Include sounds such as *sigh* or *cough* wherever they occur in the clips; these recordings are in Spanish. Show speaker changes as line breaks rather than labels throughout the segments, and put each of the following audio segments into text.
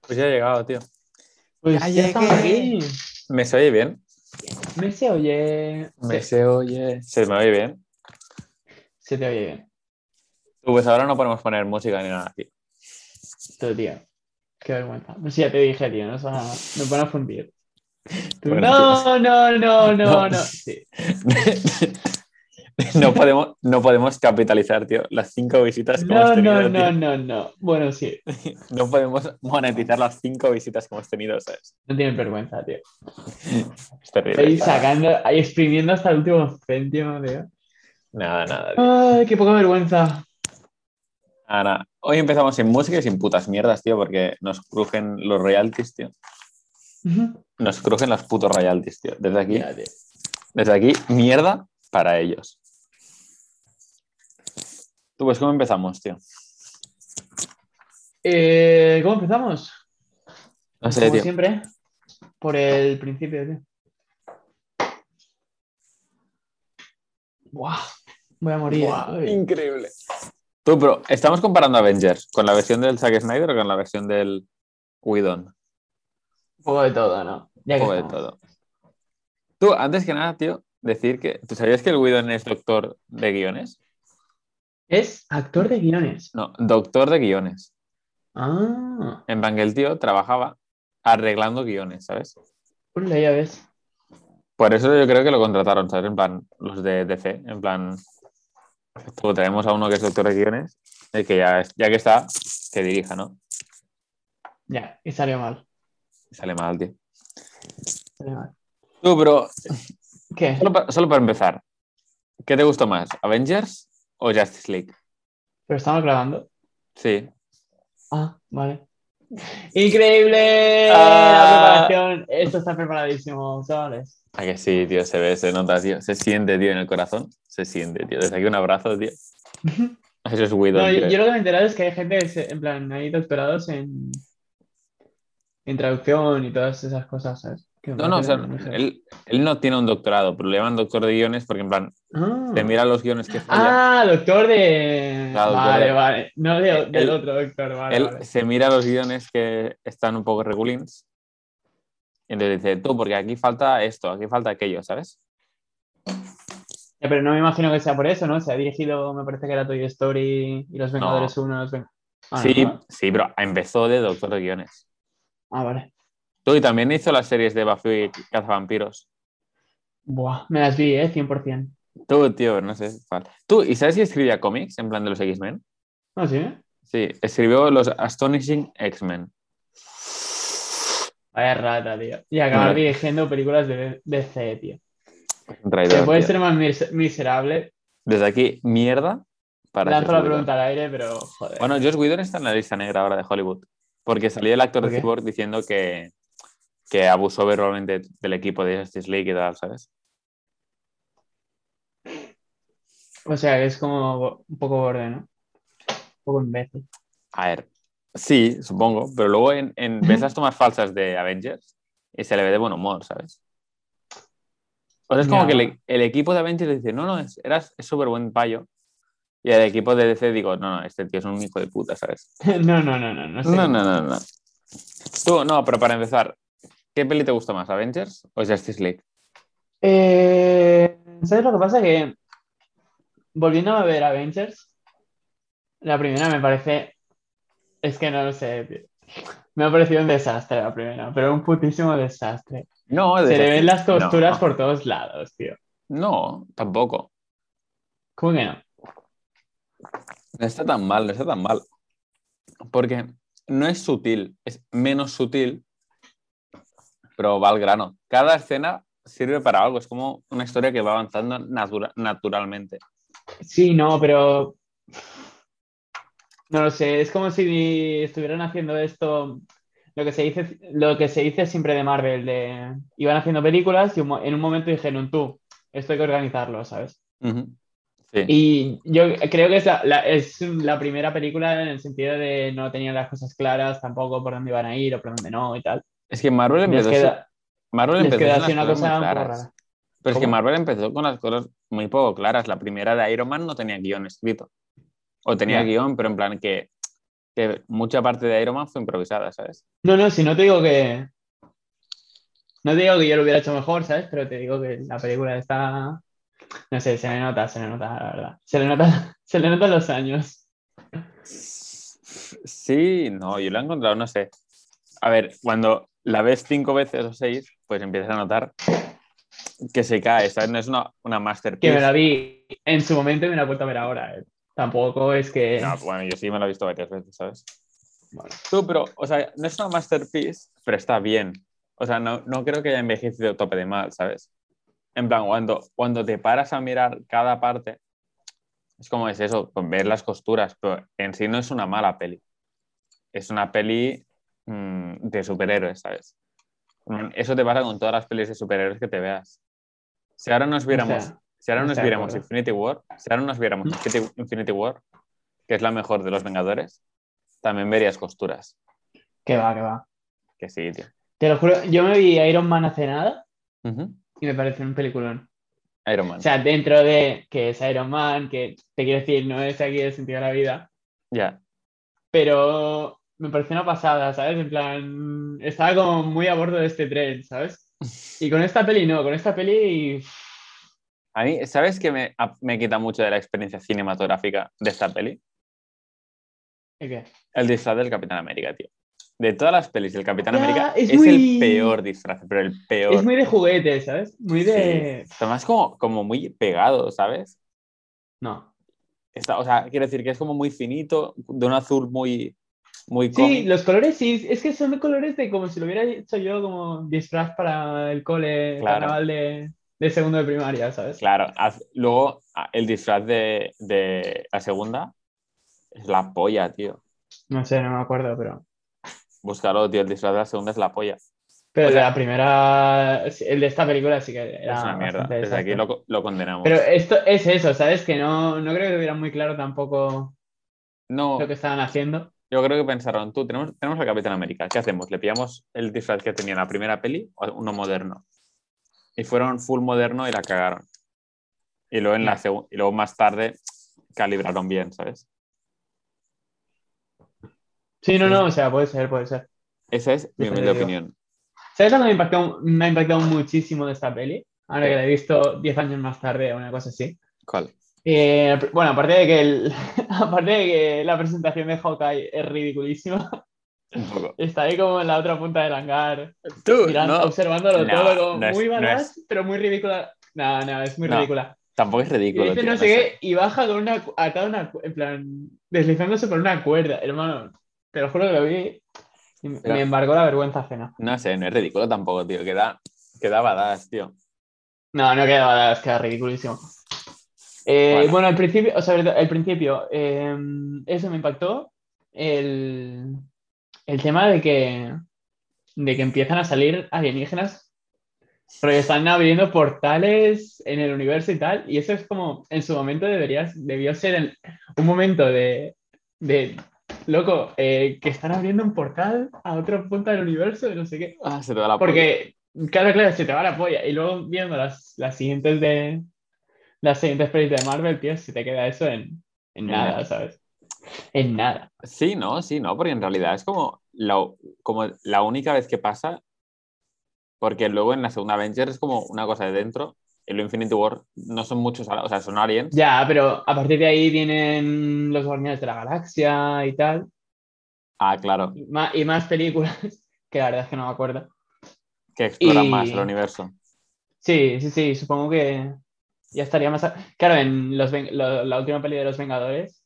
Pues ya he llegado, tío.
Pues
Ya
ya, estamos aquí.
¿Me se oye bien?
Me se oye.
Me
Se,
se oye. ¿Se me oye bien?
se te oye bien.
Pues ahora no podemos poner música ni nada, tío.
Tú, tío. Qué vergüenza. Pues ya te dije, tío, nos van a, nos van a fundir. Tú,
Bueno,
no, no, no, no, *laughs*
No.
no. Sí. *laughs* *laughs*
no, podemos, no podemos capitalizar, tío. Las cinco visitas que hemos
No,
tenido.
no, no,
tío.
no, no. Bueno, sí. *laughs*
No podemos monetizar las cinco visitas que hemos tenido, ¿sabes?
No tienes vergüenza, tío. *laughs*
Es terrible.
Ahí sacando, ahí exprimiendo hasta el último céntimo, tío.
Nada, nada, tío.
Ay, qué poca vergüenza.
Nada, nada. Hoy empezamos sin música y sin putas mierdas, tío, porque nos crujen los royalties, tío. Nos crujen los putos royalties, tío. Desde aquí,
tío.
desde aquí, mierda para ellos. Tú, pues, ¿cómo empezamos, tío?
Eh, ¿Cómo empezamos?
No sé,
Como
tío.
siempre, por el principio, tío. Buah, voy a morir.
Buah, increíble. Tú, pero ¿estamos comparando Avengers con la versión del Zack Snyder o con la versión del Whedon?
Un poco de todo, ¿no? Ya
Un poco de todo. Tú, antes que nada, tío, decir que. ¿Tú sabías que el Whedon es doctor de guiones?
Es actor de guiones.
No, doctor de guiones.
Ah,
En plan que el tío trabajaba arreglando guiones, ¿sabes?
pues ya ves.
Por eso yo creo que lo contrataron, ¿sabes? En plan, los de DC, en plan. Tú traemos a uno que es doctor de guiones, el que ya, ya que está, que dirija, ¿no?
Ya, y salió mal.
Sale mal, tío.
salió mal.
Tú, pero
¿Qué?
Solo para, solo para empezar, ¿qué te gustó más? ¿Avengers o Justice League?
¿Pero estamos grabando?
Sí.
Ah, vale. ¡Increíble!
Ah.
La preparación. Esto está preparadísimo, chavales.
Ah, que sí, tío, se ve, se nota, tío. Se siente, tío, en el corazón. Se siente, tío. Desde aquí un abrazo, tío. *laughs* Eso es Widow,
No, yo, lo que me he enterado es que hay gente, que se- en plan, hay doctorados en, en traducción y todas esas cosas, ¿sabes?
No, no, o sea, él, él no tiene un doctorado, pero le llaman doctor de guiones porque, en plan,
Ah.
te mira los guiones que falla.
Ah, doctor de.
Claro, doctor
vale,
de-
vale. No de-
Él-
del otro doctor, vale,
él
vale.
se mira los guiones que están un poco regulins. Y entonces dice, tú, porque aquí falta esto, aquí falta aquello, ¿sabes?
Pero no me imagino que sea por eso, ¿no? Se ha dirigido, me parece que era Toy Story y Los Vengadores 1. Los Ven- Ah,
sí,
¿no?
sí, pero empezó de doctor de guiones.
Ah, vale.
Tú, y también hizo las series de Buffy y Cazavampiros.
Buah, me las vi, ¿eh? 100%.
Tú, tío, no sé. Tú, ¿y sabes si escribía cómics en plan de los X-Men?
¿Ah, sí?
Sí, escribió los Astonishing X-Men.
Vaya rata, tío. Y acabar dirigiendo películas de DC, tío.
Traidor,
Se puede
tío.
ser más mis- miserable.
Desde aquí, mierda para
Lanzo la pregunta al aire, pero joder.
Bueno, Josh Whedon está en la lista negra ahora de Hollywood. Porque salió el actor
¿Por
de? Cyborg diciendo que, que abusó verbalmente del equipo de Justice League y tal, ¿sabes?
O sea, que es como un poco borde, ¿no? Un poco imbécil.
A ver, sí, supongo, pero luego en, en- ves las tomas falsas de Avengers y se le ve de buen humor, ¿sabes? O sea, es como que el, el equipo de Avengers dice, no, no, es, eras, es súper buen payo. Y el equipo de DC digo, no, no, este tío es un hijo de puta, ¿sabes? *laughs*
No, no, no, no. No, sé.
No, no, no, no. Tú, no, pero para empezar, ¿qué peli te gusta más, Avengers o Justice League?
Eh, ¿Sabes lo que pasa? Que volviendo a ver Avengers, la primera me parece. Es que no lo sé, tío. Me ha parecido un desastre la primera, pero un putísimo desastre.
No,
Se le ven las costuras
no,
por todos lados, tío.
No, tampoco.
¿Cómo que no?
No está tan mal, no está tan mal. Porque no es sutil, es menos sutil, pero va al grano. Cada escena sirve para algo, es como una historia que va avanzando natura- naturalmente.
Sí, no, pero. No lo sé, es como si estuvieran haciendo esto. Lo que se dice, lo que se dice siempre de Marvel, de iban haciendo películas y un en un momento dijeron tú, esto hay que organizarlo, ¿sabes?
Sí.
Y yo creo que es la, la- es la primera película en el sentido de no tenían las cosas claras tampoco por dónde iban a ir o por dónde no y tal.
Es que Marvel empezó,
queda,
Marvel empezó con las
una
cosas
cosa
muy claras.
rara.
Pero es que. Marvel empezó con las cosas muy poco claras. La primera de Iron Man no tenía guion escrito. O tenía
Ya.
guion, pero en plan que, que mucha parte de Iron Man fue improvisada, ¿sabes?
No, no, si no te digo que. No te digo que yo lo hubiera hecho mejor, ¿sabes? Pero te digo que la película está. No sé, se le nota, se le nota, la verdad. Se le nota, *laughs* se le notan los años.
Sí, no, yo lo he encontrado, no sé. A ver, cuando la ves cinco veces o seis, pues empiezas a notar que se cae, ¿sabes? No es una, una
Que
masterpiece.
me la vi en su momento y me la he vuelto a ver ahora. eh. Tampoco es que.
No, bueno, yo sí me lo he visto varias veces, ¿sabes?
Bueno,
Tú, pero, o sea, no es una masterpiece, pero está bien. O sea, no, no creo que haya envejecido tope de mal, ¿sabes? En plan, cuando, cuando te paras a mirar cada parte, es como es eso, con ver las costuras, pero en sí no es una mala peli. Es una peli mm, de superhéroes, ¿sabes? Mm, Eso te pasa con todas las pelis de superhéroes que te veas. Si ahora nos viéramos,
sea,
si ahora
no
nos viéramos. Infinity War, si ahora nos viéramos
¿Mm?
Infinity- War, que es la mejor de los Vengadores, también verías costuras.
que va, que va.
Que sí, tío.
Te lo juro, yo me vi Iron Man hace nada
Ujú.
y me parece un peliculón.
Iron Man.
O sea, dentro de que es Iron Man, que te quiero decir, no es aquí el sentido de la vida,
Ya.
pero me pareció una pasada, ¿sabes? En plan, estaba como muy a bordo de este tren, ¿sabes? Y con esta peli no, con esta peli
A mí, ¿sabes qué me, me quita mucho de la experiencia cinematográfica de esta peli?
¿y qué?
El disfraz del Capitán América, tío. De todas las pelis del Capitán América,
es
es,
muy-
el peor disfraz, pero el peor.
Es muy de juguete, ¿sabes? Muy de...
Sí. Además, como, como muy pegado, ¿sabes?
No.
Está, o sea, quiero decir que es como muy finito, de un azul muy, muy
Sí, los colores sí, es que son colores de como si lo hubiera hecho yo como disfraz para el cole
Claro.
carnaval de, de segundo de primaria, ¿sabes?
Claro, luego a- el disfraz de, de la segunda es la polla, tío.
No sé, no me acuerdo, pero...
Búscalo, tío, el disfraz de la segunda es la polla.
Pero
O
el
sea-
de la primera, el de esta película sí que era
es una mierda. Desde aquí lo, lo condenamos.
Pero esto es eso, ¿sabes? Que no, no creo que tuvieran muy claro tampoco
no,
lo que estaban haciendo.
Yo creo que pensaron, tú, tenemos, tenemos al Capitán América, ¿qué hacemos? ¿Le pillamos el disfraz que tenía en la primera peli o uno moderno? Y fueron full moderno y la cagaron. Y luego, en la segu- y luego más tarde calibraron bien, ¿sabes?
Sí, no, no, o sea, puede ser, puede ser.
Esa es mi humilde opinión.
¿Sabes lo que me ha impactado, me ha impactado muchísimo de esta peli? Ahora que la he visto 10 años más tarde o una cosa así.
¿Cuál?
Eh, bueno, aparte de que el- *laughs* aparte de que la presentación de Hawkeye es ridiculísima, *laughs*
Un poco.
está ahí como en la otra punta del hangar,
Tú,
mirando,
no,
observándolo
No,
todo como
no es-
muy
no
badass, pero muy ridícula. No, no, es muy
No,
ridícula.
tampoco es
Y
ridículo.
dice
tío,
no sé qué y baja con una atada una en plan deslizándose por una cuerda, hermano. Te lo juro que lo vi y me
Pero-
me embargó la vergüenza ajena.
No sé, no es ridículo tampoco, tío. Queda, queda badass, tío.
No, no queda badass, queda ridiculísimo. Eh,
Bueno.
bueno. al principio, o sea, al principio, eh, eso me impactó. El, el tema de que, de que empiezan a salir alienígenas, porque están abriendo portales en el universo y tal, y eso es como, en su momento debería, debió ser el- un momento de, de loco, eh, que están abriendo un portal a otra punta del universo, y no sé qué.
Ah, se te va la polla.
Porque, claro, claro, se te va la polla. Y luego viendo las, las siguientes de las siguientes pelis de Marvel, tío, se te queda eso en, en nada,
nada.
¿sabes? En nada.
Sí, no, sí, no, porque en realidad es como la, como la única vez que pasa, porque luego en la segunda Avengers es como una cosa de dentro, en lo Infinity War no son muchos, o sea, son aliens.
Ya, pero a partir de ahí vienen los Guardianes de la Galaxia y tal.
Ah, claro,
Y más, y más películas, *laughs* que la verdad es que no me acuerdo.
que exploran
Y-
más el universo.
Sí, sí, sí, supongo que ya estaría más... a- Claro, en los, lo- la última peli de los Vengadores,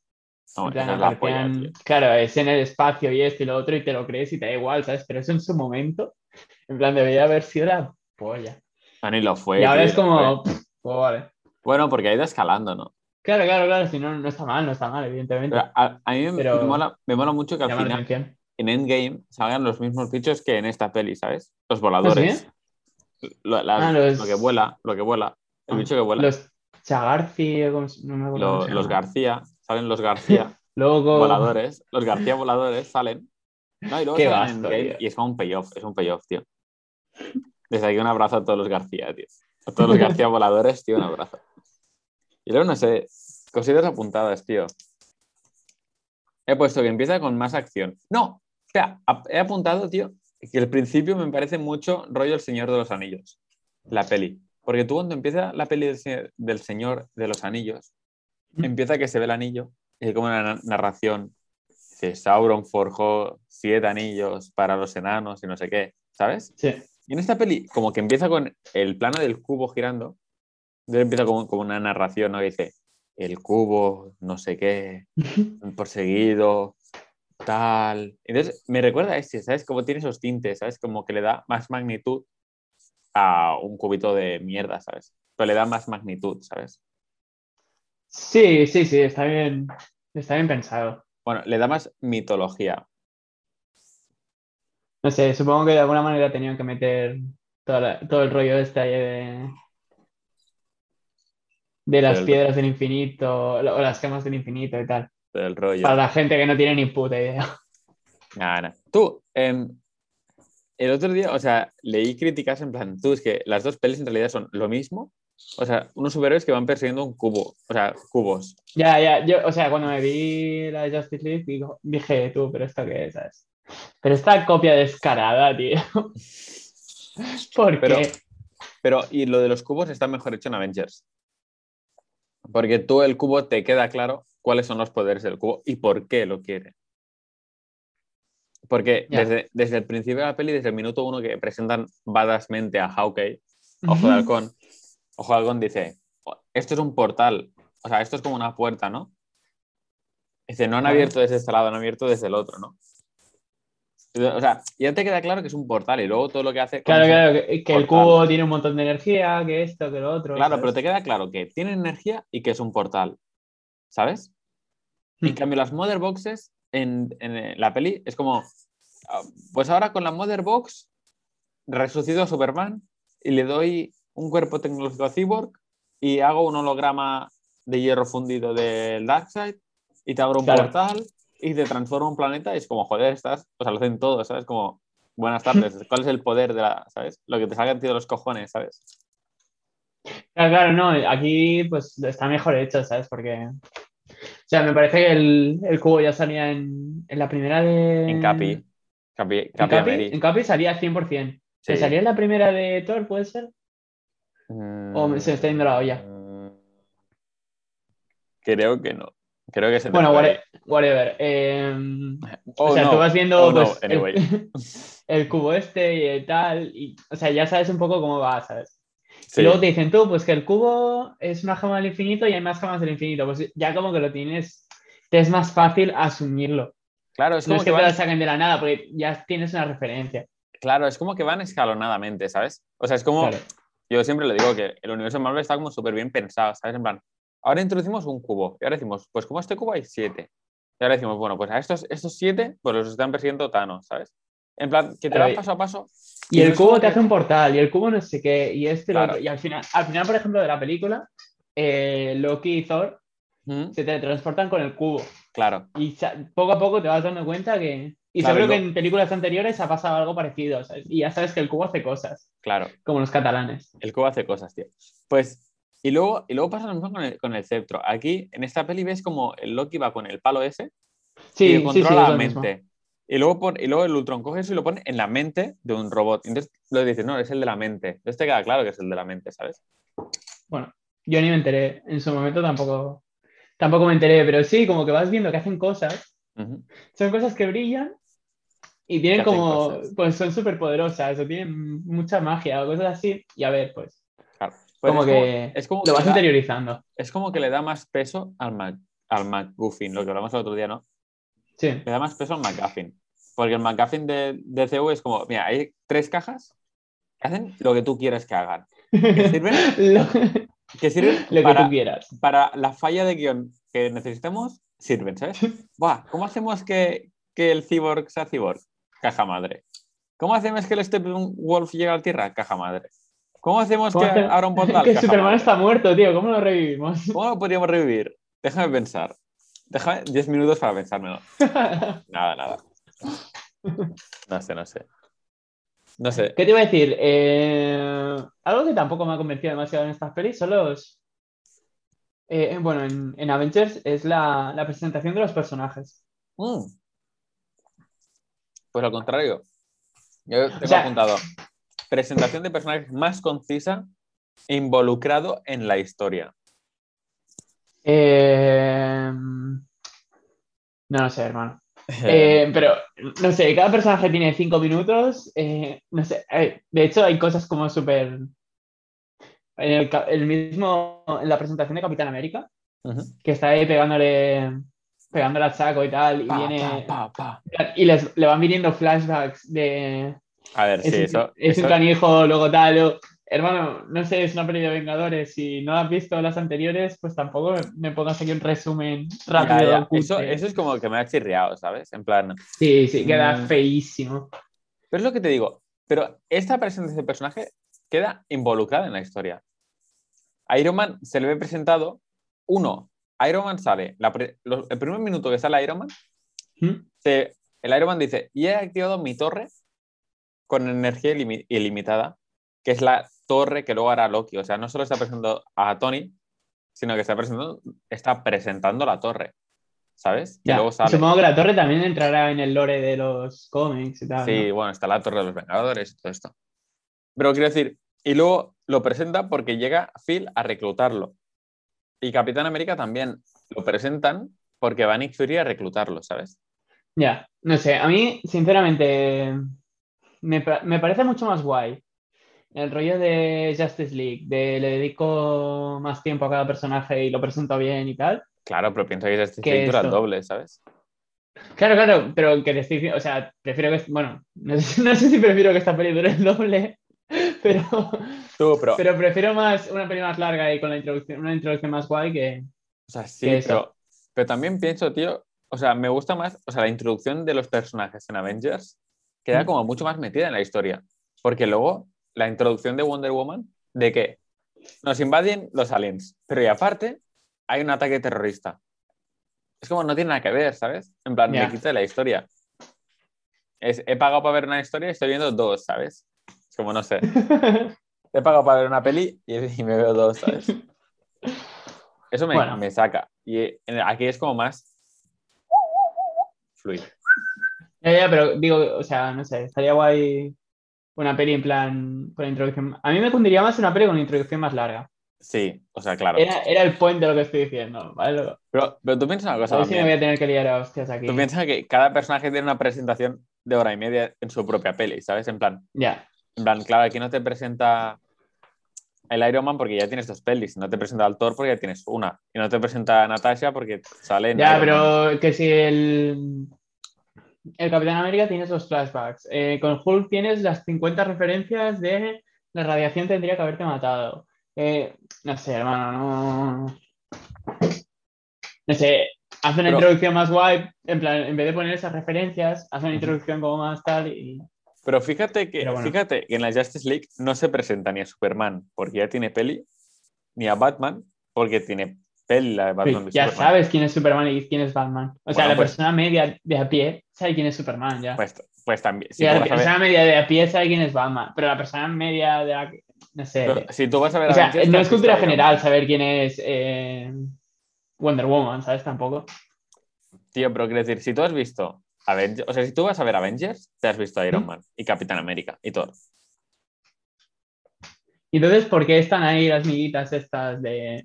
No,
plan,
es la polla,
claro, es en el espacio y esto y lo otro y te lo crees y te da igual, ¿sabes? Pero eso en su momento, en plan, debería haber sido la polla.
Ah, ni lo fue.
y ahora es
lo
como, pff, pues vale.
Bueno, porque ha ido escalando, ¿no?
Claro, claro, claro, si no, no está mal, no está mal, evidentemente.
A, a mí me,
Pero-
me mola, me mola mucho que al final en Endgame salgan los mismos bichos que en esta peli, ¿sabes? Los voladores. Lo, las-
Ah, los-
lo que vuela, lo que vuela. El bicho que vuela.
Los Chagarci, o no me acuerdo.
los. García, salen los García *laughs*
Luego,
voladores, los García voladores salen. No, y luego
Qué
salen en y es como un payoff, es un payoff, tío. Desde aquí un abrazo a todos los García, tío. A todos los García *laughs* voladores, tío, un abrazo. Y luego, no sé, cositas apuntadas, tío. He puesto que empieza con más acción. No, espera, ap- he apuntado, tío, que el principio me parece mucho rollo El Señor de los Anillos, la peli. Porque tú cuando empieza la peli del, Se- del Señor de los Anillos,
Mm.
empieza que se ve el anillo y hay como una na- narración. Dice, Sauron forjó siete anillos para los enanos y no sé qué, ¿sabes?
Sí.
Y en esta peli, como que empieza con el plano del cubo girando, entonces empieza como, como una narración, ¿no? Que dice, el cubo, no sé qué, perseguido, tal. Entonces me recuerda a este, ¿sabes? Como tiene esos tintes, ¿sabes? Como que le da más magnitud a un cubito de mierda, ¿sabes? Pero le da más magnitud, ¿sabes?
Sí, sí, sí, está bien, está bien pensado.
Bueno, le da más mitología.
No sé, supongo que de alguna manera tenían que meter toda la- todo el rollo este de, de las piedras del infinito o las gemas del infinito y tal.
rollo.
Para la gente que no tiene ni puta idea.
Nada. Tú, em, el otro día, o sea, leí críticas en plan, tú, es que las dos pelis en realidad son lo mismo. O sea, unos superhéroes que van persiguiendo un cubo, o sea, cubos.
Ya, ya, yo, o sea, cuando me vi la de Justice League, digo- dije, tú, pero esto qué es, ¿sabes? Pero esta copia descarada, tío. *laughs* ¿Por
Pero-
qué?
Pero, y lo de los cubos está mejor hecho en Avengers. Porque tú, el cubo, te queda claro cuáles son los poderes del cubo y por qué lo quiere. Porque desde, desde el principio de la peli, desde el minuto uno que presentan badasmente a Hawkeye, Ojo de Halcón, Ojo de Halcón dice, esto es un portal, o sea, esto es como una puerta, ¿no? Dice, no han abierto desde este lado, han abierto desde el otro, ¿no? O sea, ya te queda claro que es un portal y luego todo lo que hace...
Claro, claro, que, que el cubo tiene un montón de energía, que esto, que lo otro.
Claro,
¿sabes?
pero te queda claro que tiene energía y que es un portal, ¿sabes? En
Hmm.
cambio, las Mother Boxes en, en la peli es como, ah, pues ahora con la Mother Box resucito a Superman y le doy un cuerpo tecnológico a Cyborg y hago un holograma de hierro fundido del Darkseid y te abro un
Claro.
portal y te transforma un planeta y es como, joder, estás, o sea, lo hacen todo, ¿sabes? Como, buenas tardes, *laughs* ¿cuál es el poder de la, ¿sabes? Lo que te salga ti de los cojones, ¿sabes?
Claro, claro, no, aquí pues está mejor hecho, ¿sabes? Porque, sea, me parece que el, el cubo ya salía en, en la primera de...
En Capi. Capi,
En
Capi,
Capi,
Ameri.
en Capi salía 100%. ¿Se
Sí.
salía en la primera de Thor, puede ser? ¿O me- se me está yendo la olla?
Mm, Creo que no. Creo que se
Bueno,
fue
whate-
ahí.
whatever. em,
Oh,
o sea,
no.
tú vas viendo
Oh, no,
pues, el-
anyway. *laughs*
el, cubo este y el tal, y, o sea, ya sabes un poco cómo va, ¿sabes?
Sí,
Y luego te dicen tú, pues que el cubo es una gema del infinito y hay más gemas del infinito. Pues ya como que lo tienes, te es más fácil asumirlo.
claro, es
No
como
es
que
que te
van,
lo saquen de la nada, porque ya tienes una referencia.
claro, es como que van escalonadamente, ¿sabes? O sea, es como,
Claro.
yo siempre le digo que el universo de Marvel está como súper bien pensado, ¿sabes? En plan, ahora introducimos un cubo y ahora decimos, pues como este cubo hay siete. Y ahora decimos, bueno, pues a estos, estos siete, pues los están persiguiendo Thanos, ¿sabes? En plan, que te
Claro,
va
y-
paso a paso.
Y el cubo te
que-
hace un portal, y el cubo no sé qué, y este lo
Claro.
Y al final, al final, por ejemplo, de la película, eh, Loki y Thor
Mm,
se teletransportan con el cubo.
Claro,
Y poco a poco te vas dando cuenta que. Y
Claro,
seguro
y
que en películas anteriores ha pasado algo parecido, ¿sabes? Y ya sabes que el cubo hace cosas,
claro.
como los catalanes.
El cubo hace cosas, tío. Pues, y luego, y luego pasa lo mismo con el, con el cetro. Aquí, en esta peli, ves como el Loki va con el palo ese
Sí,
y
sí, sí,
controla la mente. Y luego, pon- y luego el Ultron coge eso y lo pone en la mente de un robot. Entonces lo dices, no, es el de la mente. Entonces te queda claro que es el de la mente, ¿sabes?
Bueno, yo ni me enteré. En su momento tampoco, tampoco me enteré, pero sí, como que vas viendo que hacen cosas. Son cosas que brillan y tienen
Que
como.
cosas.
Pues son súper poderosas o tienen mucha magia o cosas así. Y a ver, pues.
Claro. Pues
como
es
que
es como
lo vas
le da-
interiorizando.
es como que le da más peso al, Mac, al MacGuffin, lo que hablamos el otro día, ¿no?
Sí.
Le da más peso al McGuffin. Porque el McGuffin de, de CU es como, mira, hay tres cajas que hacen lo que tú quieres que hagan. Que *laughs* sirven,
lo,
que sirven
lo que
para,
tú quieras.
para la falla de guion que necesitamos, sirven, ¿sabes? *laughs* Buah, ¿cómo hacemos que, que el cyborg sea cyborg? Caja madre. ¿Cómo hacemos que el Steppenwolf llegue a la Tierra? Caja madre. ¿Cómo hacemos
¿Cómo
que
hace-
abra un portal? *laughs*
que Superman
madre.
está muerto, tío. ¿Cómo lo revivimos?
¿Cómo lo podríamos revivir? Déjame pensar. Déjame 10 minutos para pensármelo. *laughs* Nada, nada. No sé, no sé. No sé.
¿Qué te iba a decir? Eh, algo que tampoco me ha convencido demasiado en estas pelis son los. eh, bueno, en, en Avengers es la, la presentación de los personajes.
Mm. Pues al contrario. Yo tengo
sea-
apuntado. Presentación de personajes más concisa e involucrado en la historia.
Eh, No lo sé, hermano. *laughs* Eh, pero, no sé, cada personaje tiene cinco minutos. eh, no sé, eh, de hecho, hay cosas como súper. En el, mismo, en la presentación de Capitán América, que está ahí pegándole, pegándole al saco y tal, y
Pa,
viene.
pa, pa, pa.
Y les, le van viniendo flashbacks de.
A ver,
Es,
sí,
un,
eso.
es un canijo, luego tal. luego- Hermano, no sé, es una peli de Vengadores. Si no has visto las anteriores, pues tampoco me, pongas aquí un resumen rápido.
ya. Eso, eso es como que me ha chirriado, ¿sabes? En plan.
Sí, sí, queda
Mm.
feísimo.
Pero es lo que te digo. Pero esta presentación de personaje queda involucrada en la historia. Iron Man se le ve presentado. Uno, Iron Man sale. la pre- lo- el primer minuto que sale Iron Man,
¿Mm?
se- el Iron Man dice: Y he activado mi torre con energía ilimi- ilimitada, que es la torre que luego hará Loki. O sea, no solo está presentando a Tony, sino que está presentando, está presentando la torre. ¿Sabes? Que
Ya,
luego sale.
Supongo que la torre también entrará en el lore de los cómics y tal.
Sí,
¿no?
bueno, está la Torre de los Vengadores y todo esto. Pero quiero decir, y luego lo presenta porque llega Phil a reclutarlo. Y Capitán América también lo presentan porque va Nick Fury a reclutarlo, ¿sabes?
Ya, no sé, a mí, sinceramente, me, me parece mucho más guay el rollo de Justice League, de le dedico más tiempo a cada personaje y lo presento bien y tal.
Claro, pero pienso que
¿Qué
League dura el doble, ¿sabes?
Claro, claro, pero que te estoy diciendo, o sea, prefiero que, bueno, no sé, *laughs* no sé si prefiero que esta peli dure el doble, *laughs* pero,
Tú, pero,
pero prefiero más una peli más larga y con la introducción, una introducción más guay que...
o sea, sí,
que
pero, pero también pienso, tío, o sea, me gusta más, o sea, la introducción de los personajes en Avengers queda
Mm.
como mucho más metida en la historia. Porque luego la introducción de Wonder Woman, de que nos invaden los aliens, pero y aparte hay un ataque terrorista. Es como no tiene nada que ver, ¿sabes? En plan,
Ya.
me quita la historia. Es, he pagado para ver una historia y estoy viendo dos, ¿sabes? Es como, no sé, *laughs* he pagado para ver una peli y, y me veo dos, ¿sabes? Eso me,
Bueno.
me saca. Y eh, aquí es como más fluido.
Ya, ya, pero digo, o sea, no sé, estaría guay una peli en plan con introducción. A mí me cundiría más una peli con introducción más larga.
Sí, o sea, claro.
Era, era el point de lo que estoy diciendo, ¿vale?
Pero, pero tú piensas una
A
cosa
ver si me voy a tener que liar a hostias aquí.
Tú piensas que cada personaje tiene una presentación de hora y media en su propia peli, ¿sabes? En plan,
Ya,
en plan, claro, aquí no te presenta el Iron Man porque ya tienes dos pelis, no te presenta al Thor porque ya tienes una, y no te presenta a Natasha porque sale en
ya,
Iron Man.
pero que si el, el Capitán América tienes los flashbacks, eh, con Hulk tienes las 50 referencias de la radiación tendría que haberte matado. Eh, no sé, hermano, no. No sé, haz una
Pero-
introducción más guay, en plan, en vez de poner esas referencias, haz una introducción como más tal y.
Pero fíjate que,
Pero bueno.
fíjate que en la Justice League no se presenta ni a Superman porque ya tiene peli, ni a Batman porque tiene peli la de Batman
Pues ya sabes quién es Superman y quién es Batman. O sea,
Bueno,
la
pues-
persona media de a pie sabe quién es Superman ya.
Pues, pues también, si
la
ver,
persona media de a pie sabe quién es Batman. Pero la persona media de la... No sé.
pero si tú vas a ver
o sea,
Avengers,
no es cultura general saber quién es eh, Wonder Woman, ¿sabes? Tampoco.
Tío, pero quiero decir, si tú has visto Avengers, o sea, si tú vas a ver Avengers, te has visto Iron
¿Mm?
Man y Capitán América y.
Y entonces, ¿por qué están ahí las miguitas estas de...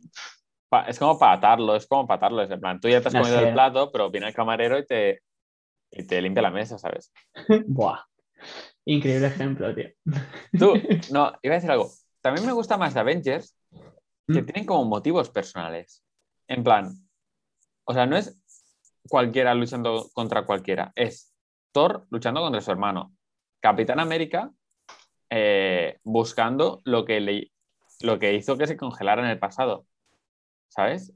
Pa- es como para atarlo, es como para atarlo. Es en plan, tú ya te has comido el plato, pero viene el camarero y te, y te limpia la mesa, ¿sabes? *laughs*
Buah. Increíble ejemplo, tío.
Tú, *laughs* no, iba a decir algo. También me gusta más de Avengers que
¿Mm?
tienen como motivos personales. En plan, o sea, no es cualquiera luchando contra cualquiera, es Thor luchando contra su hermano. Capitán América eh, buscando lo que, le, lo que hizo que se congelara en el pasado. ¿Sabes?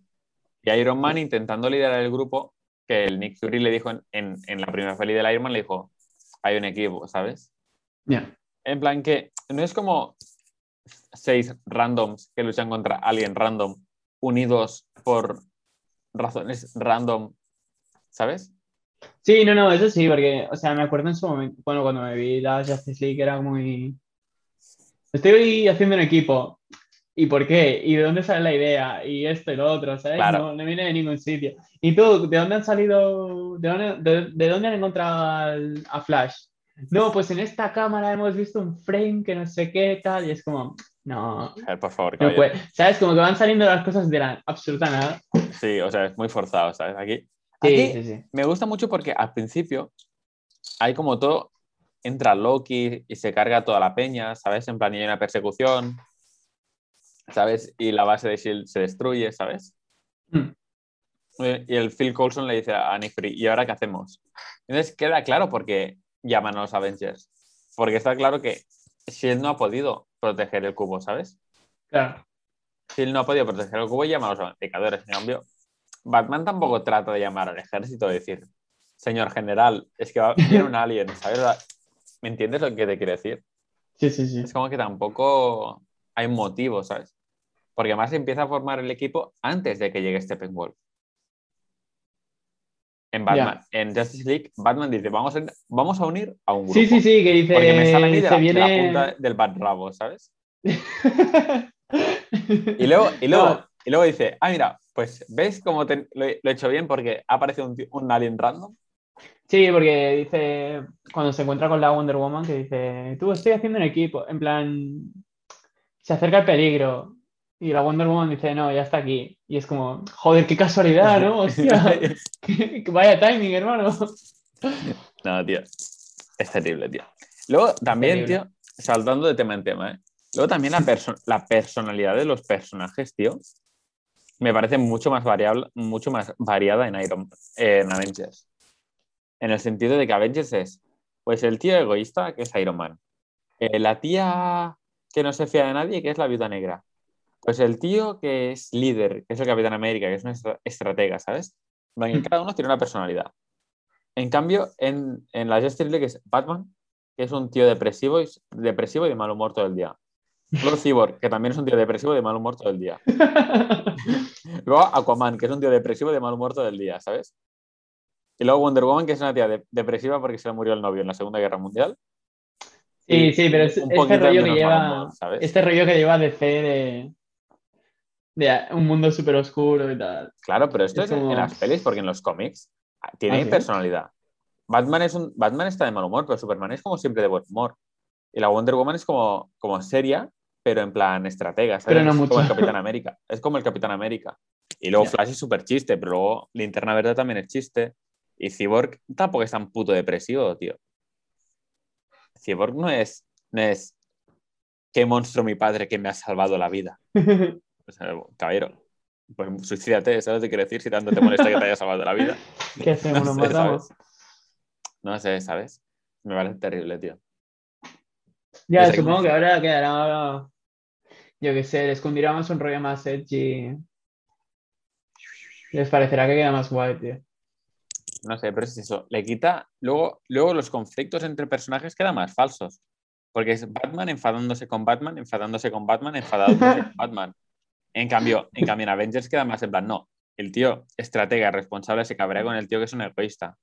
Y Iron Man intentando liderar el grupo que el Nick Fury le dijo en, en- en la primera peli del Iron Man, le dijo, hay un equipo, ¿sabes?
Ya.
En plan que no es como seis randoms que luchan contra alguien random, unidos por razones random, ¿sabes?
Sí, no, no, eso sí, porque, o sea, me acuerdo en su momento, bueno, cuando me vi la Justice League era muy... Estoy haciendo un equipo. ¿Y por qué? ¿Y de dónde sale la idea? Y esto y lo otro, ¿sabes?
Claro.
No, no viene de ningún sitio. ¿Y tú, de dónde han salido, de dónde, de, de dónde han encontrado al- a Flash? No, pues en esta cámara hemos visto un frame que no sé qué tal, y es como, no,
por favor,
no puede. ¿Sabes? Como que van saliendo las cosas de la absoluta nada.
Sí, o sea, es muy forzado, ¿sabes? Aquí,
Sí,
aquí
sí, sí.
me gusta mucho porque al principio hay como todo, entra Loki y se carga toda la peña, ¿sabes? En plan, y hay una persecución, ¿sabes? Y la base de S.H.I.E.L.D. se destruye, ¿sabes?
Mm.
Eh, Y el Phil Coulson le dice a Nick Fury, ¿y ahora qué hacemos? Entonces queda claro por qué llaman a los Avengers. Porque está claro que S.H.I.E.L.D. no ha podido proteger el cubo, ¿sabes?
Claro.
S.H.I.E.L.D. no ha podido proteger el cubo y llama a los Vengadores. En cambio, Batman tampoco trata de llamar al ejército y decir, señor general, es que va a venir un alien, ¿sabes? ¿Me entiendes lo que te quiero decir?
Sí, sí, sí.
Es como que tampoco hay motivo, ¿sabes? Porque además empieza a formar el equipo antes de que llegue Steppenwolf. En Batman, en Justice League, Batman dice, vamos a, vamos a unir a un grupo.
Sí, sí, sí, que dice,
Porque me sale a mí de
se
la, de la
viene...
punta del Bat Rabo, ¿sabes? *laughs* Y luego, y luego,
No.
y luego dice, ah, mira, pues ¿ves cómo te- lo, he hecho bien? Porque ha aparecido un alien random.
Sí, porque dice, cuando se encuentra con la Wonder Woman, que dice, tú estoy haciendo un equipo, en plan, se acerca el peligro. Y la Wonder Woman dice, no, ya está aquí. Y es como, joder, qué casualidad, ¿no? *laughs* Hostia, *laughs* vaya timing, hermano.
no, tío. Es terrible, tío. Luego también, tío, saltando de tema en tema, ¿eh? Luego también la, perso- la personalidad de los personajes, tío, me parece mucho más variable, mucho más variada en Iron en Avengers. En el sentido de que Avengers es, pues el tío egoísta, que es Iron Man. Eh, la tía que no se fía de nadie, que es la viuda negra. Pues el tío que es líder, que es el Capitán América, que es una estra- estratega, ¿sabes?
Mm.
Cada uno tiene una personalidad. En cambio, en, en la Justice League es Batman, que es un tío depresivo y, depresivo y de mal humor todo el día. Luego Cyborg, que también es un tío depresivo y de mal humor todo el día. *laughs* Luego Aquaman, que es un tío depresivo y de mal humor todo el día, ¿sabes? Y luego Wonder Woman, que es una tía de- depresiva porque se le murió el novio en la Segunda Guerra Mundial.
Sí, sí, pero es,
un
este
poquito
rollo que lleva,
humor,
este rollo que lleva DC de, de un mundo súper oscuro y tal.
Claro, pero esto
Es
es en-
como-
en las pelis, porque en los cómics tiene
¿Ah,
personalidad. Batman, es un, Batman está de mal humor, pero Superman es como siempre de buen humor. Y la Wonder Woman es como, como seria, pero en plan estratega. ¿sabes?
Pero no
es
mucho.
como el Capitán América. *laughs* Es como el Capitán América. Y luego. Flash es súper chiste, pero luego Linterna Verde también es chiste. Y Cyborg tampoco es tan puto depresivo, tío. Cyborg no es, no es qué monstruo mi padre que me ha salvado la vida. *laughs* O sea, caballero, pues suicídate, ¿sabes qué quiero decir? Si tanto te molesta que te haya salvado la vida. *laughs*
¿Qué hacemos?
No
Nos
sé,
matamos.
¿sabes? No sé, ¿sabes? Me parece terrible, tío.
Ya, supongo que ahora quedará, yo qué sé, les cundirá más un rollo más edgy. Les parecerá que queda más guay, tío.
No sé, pero es eso. Le quita. Luego, luego los conflictos entre personajes quedan más falsos. Porque es Batman enfadándose con Batman, enfadándose con Batman, enfadándose *laughs* con Batman. En cambio, en cambio, en Avengers queda más en plan, no. El tío estratega, responsable, se cabrea con el tío que es un egoísta.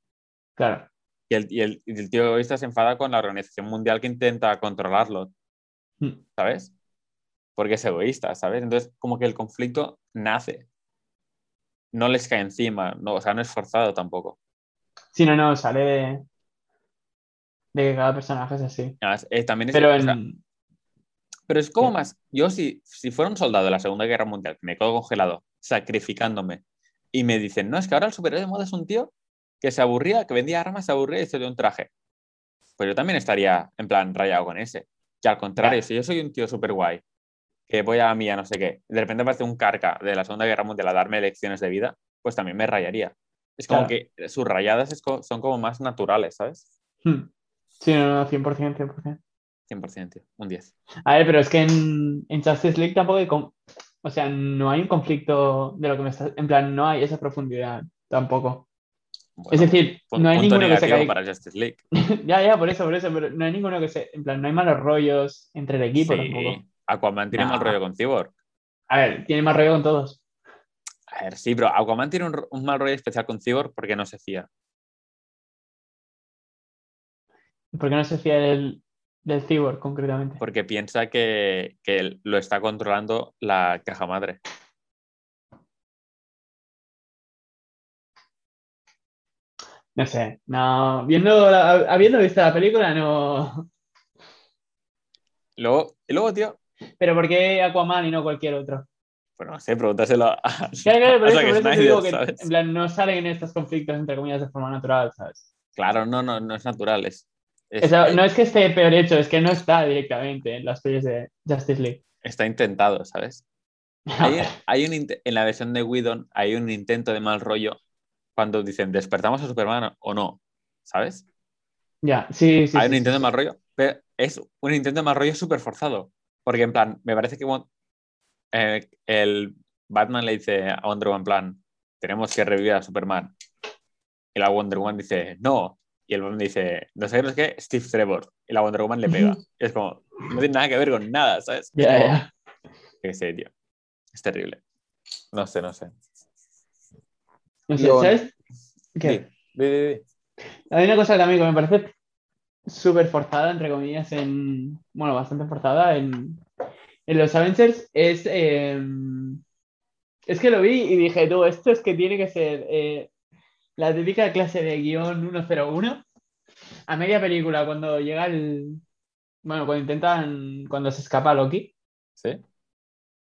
Claro.
Y el, y el- y el tío egoísta se enfada con la organización mundial que intenta controlarlo.
Mm.
¿Sabes? Porque es egoísta, ¿sabes? Entonces, como que el conflicto nace. No les cae encima, no, o sea, no es forzado tampoco.
Sí, no, no, sale de, de que cada personaje es así.
Además, eh, también es,
Pero
o sea,
en.
Pero es como más. Yo, si, si fuera un soldado de la Segunda Guerra Mundial, que me quedo congelado, sacrificándome, y me dicen, no, es que ahora el superhéroe de moda es un tío que se aburría, que vendía armas, se aburría y se dio un traje. Pues yo también estaría en plan rayado con ese. Y al contrario, si yo soy un tío súper guay, que voy a mí a no sé qué, de repente aparece un carca de la Segunda Guerra Mundial a darme lecciones de vida, pues también me rayaría. Es como
Claro.
que sus rayadas co- son como más naturales, ¿sabes?
Hmm. Sí, no, no, 100%, 100%.
100%, tío. Un 10.
A ver, pero es que en, en Justice League tampoco hay. O sea, no hay un conflicto de lo que me estás. En plan, no hay esa profundidad tampoco.
Bueno,
es decir, no hay ninguno que se caiga.
para Justice League. *laughs*
Ya, ya, por eso, por eso, pero no hay ninguno que se. En plan, no hay malos rollos entre el equipo tampoco.
Sí. Aquaman tiene mal rollo con Cyborg.
A ver, tiene más rollo con todos.
A ver, sí, pero Aquaman tiene un, un mal rollo especial con Cyborg porque no se fía.
¿Por qué no se fía del. Del Cyborg, concretamente.
porque piensa que, que lo está controlando la caja madre.
No sé, no. Viendo habiendo visto la película, no.
Luego, y luego, tío,
Pero ¿por qué Aquaman y no cualquier otro?
pues no sé, pregúntaselo a,
Claro, claro, por
a
eso, te
Snyder,
digo que
¿sabes?
en plan, no salen estos conflictos entre comillas de forma natural, ¿sabes?
Claro, no, no, no es natural. Es, es-
O sea, no es que esté peor hecho, es que no está directamente en las pelis de Justice League.
Está intentado, ¿sabes? *laughs* Hay, hay un en la versión de Whedon hay un intento de mal rollo cuando dicen despertamos a Superman o no, ¿sabes?
Ya, sí, sí.
hay
sí,
un
sí,
intento de mal rollo, pero es un intento de mal rollo súper forzado. Porque en plan, me parece que eh, el Batman le dice a Wonder Woman en plan, tenemos que revivir a Superman. Y la Wonder Woman dice, no. Y el Batman dice, no sé, no sé qué, Steve Trevor. Y la Wonder Woman le pega. Y es como, no tiene nada que ver con nada, ¿sabes? Es
Ya,
como,
ya.
qué sé, tío. Es terrible. No sé, no sé.
No sé,
Lo-
¿sabes? ¿Qué?
Di, di, di, di.
Hay una cosa también que me parece súper forzada, entre comillas, en. Bueno, bastante forzada en, en los Avengers. Es. eh, es que lo vi y dije, tú, esto es que tiene que ser eh, la típica clase de guion 101. A media película, cuando llega el. Bueno, cuando intentan. Cuando se escapa Loki.
¿Sí?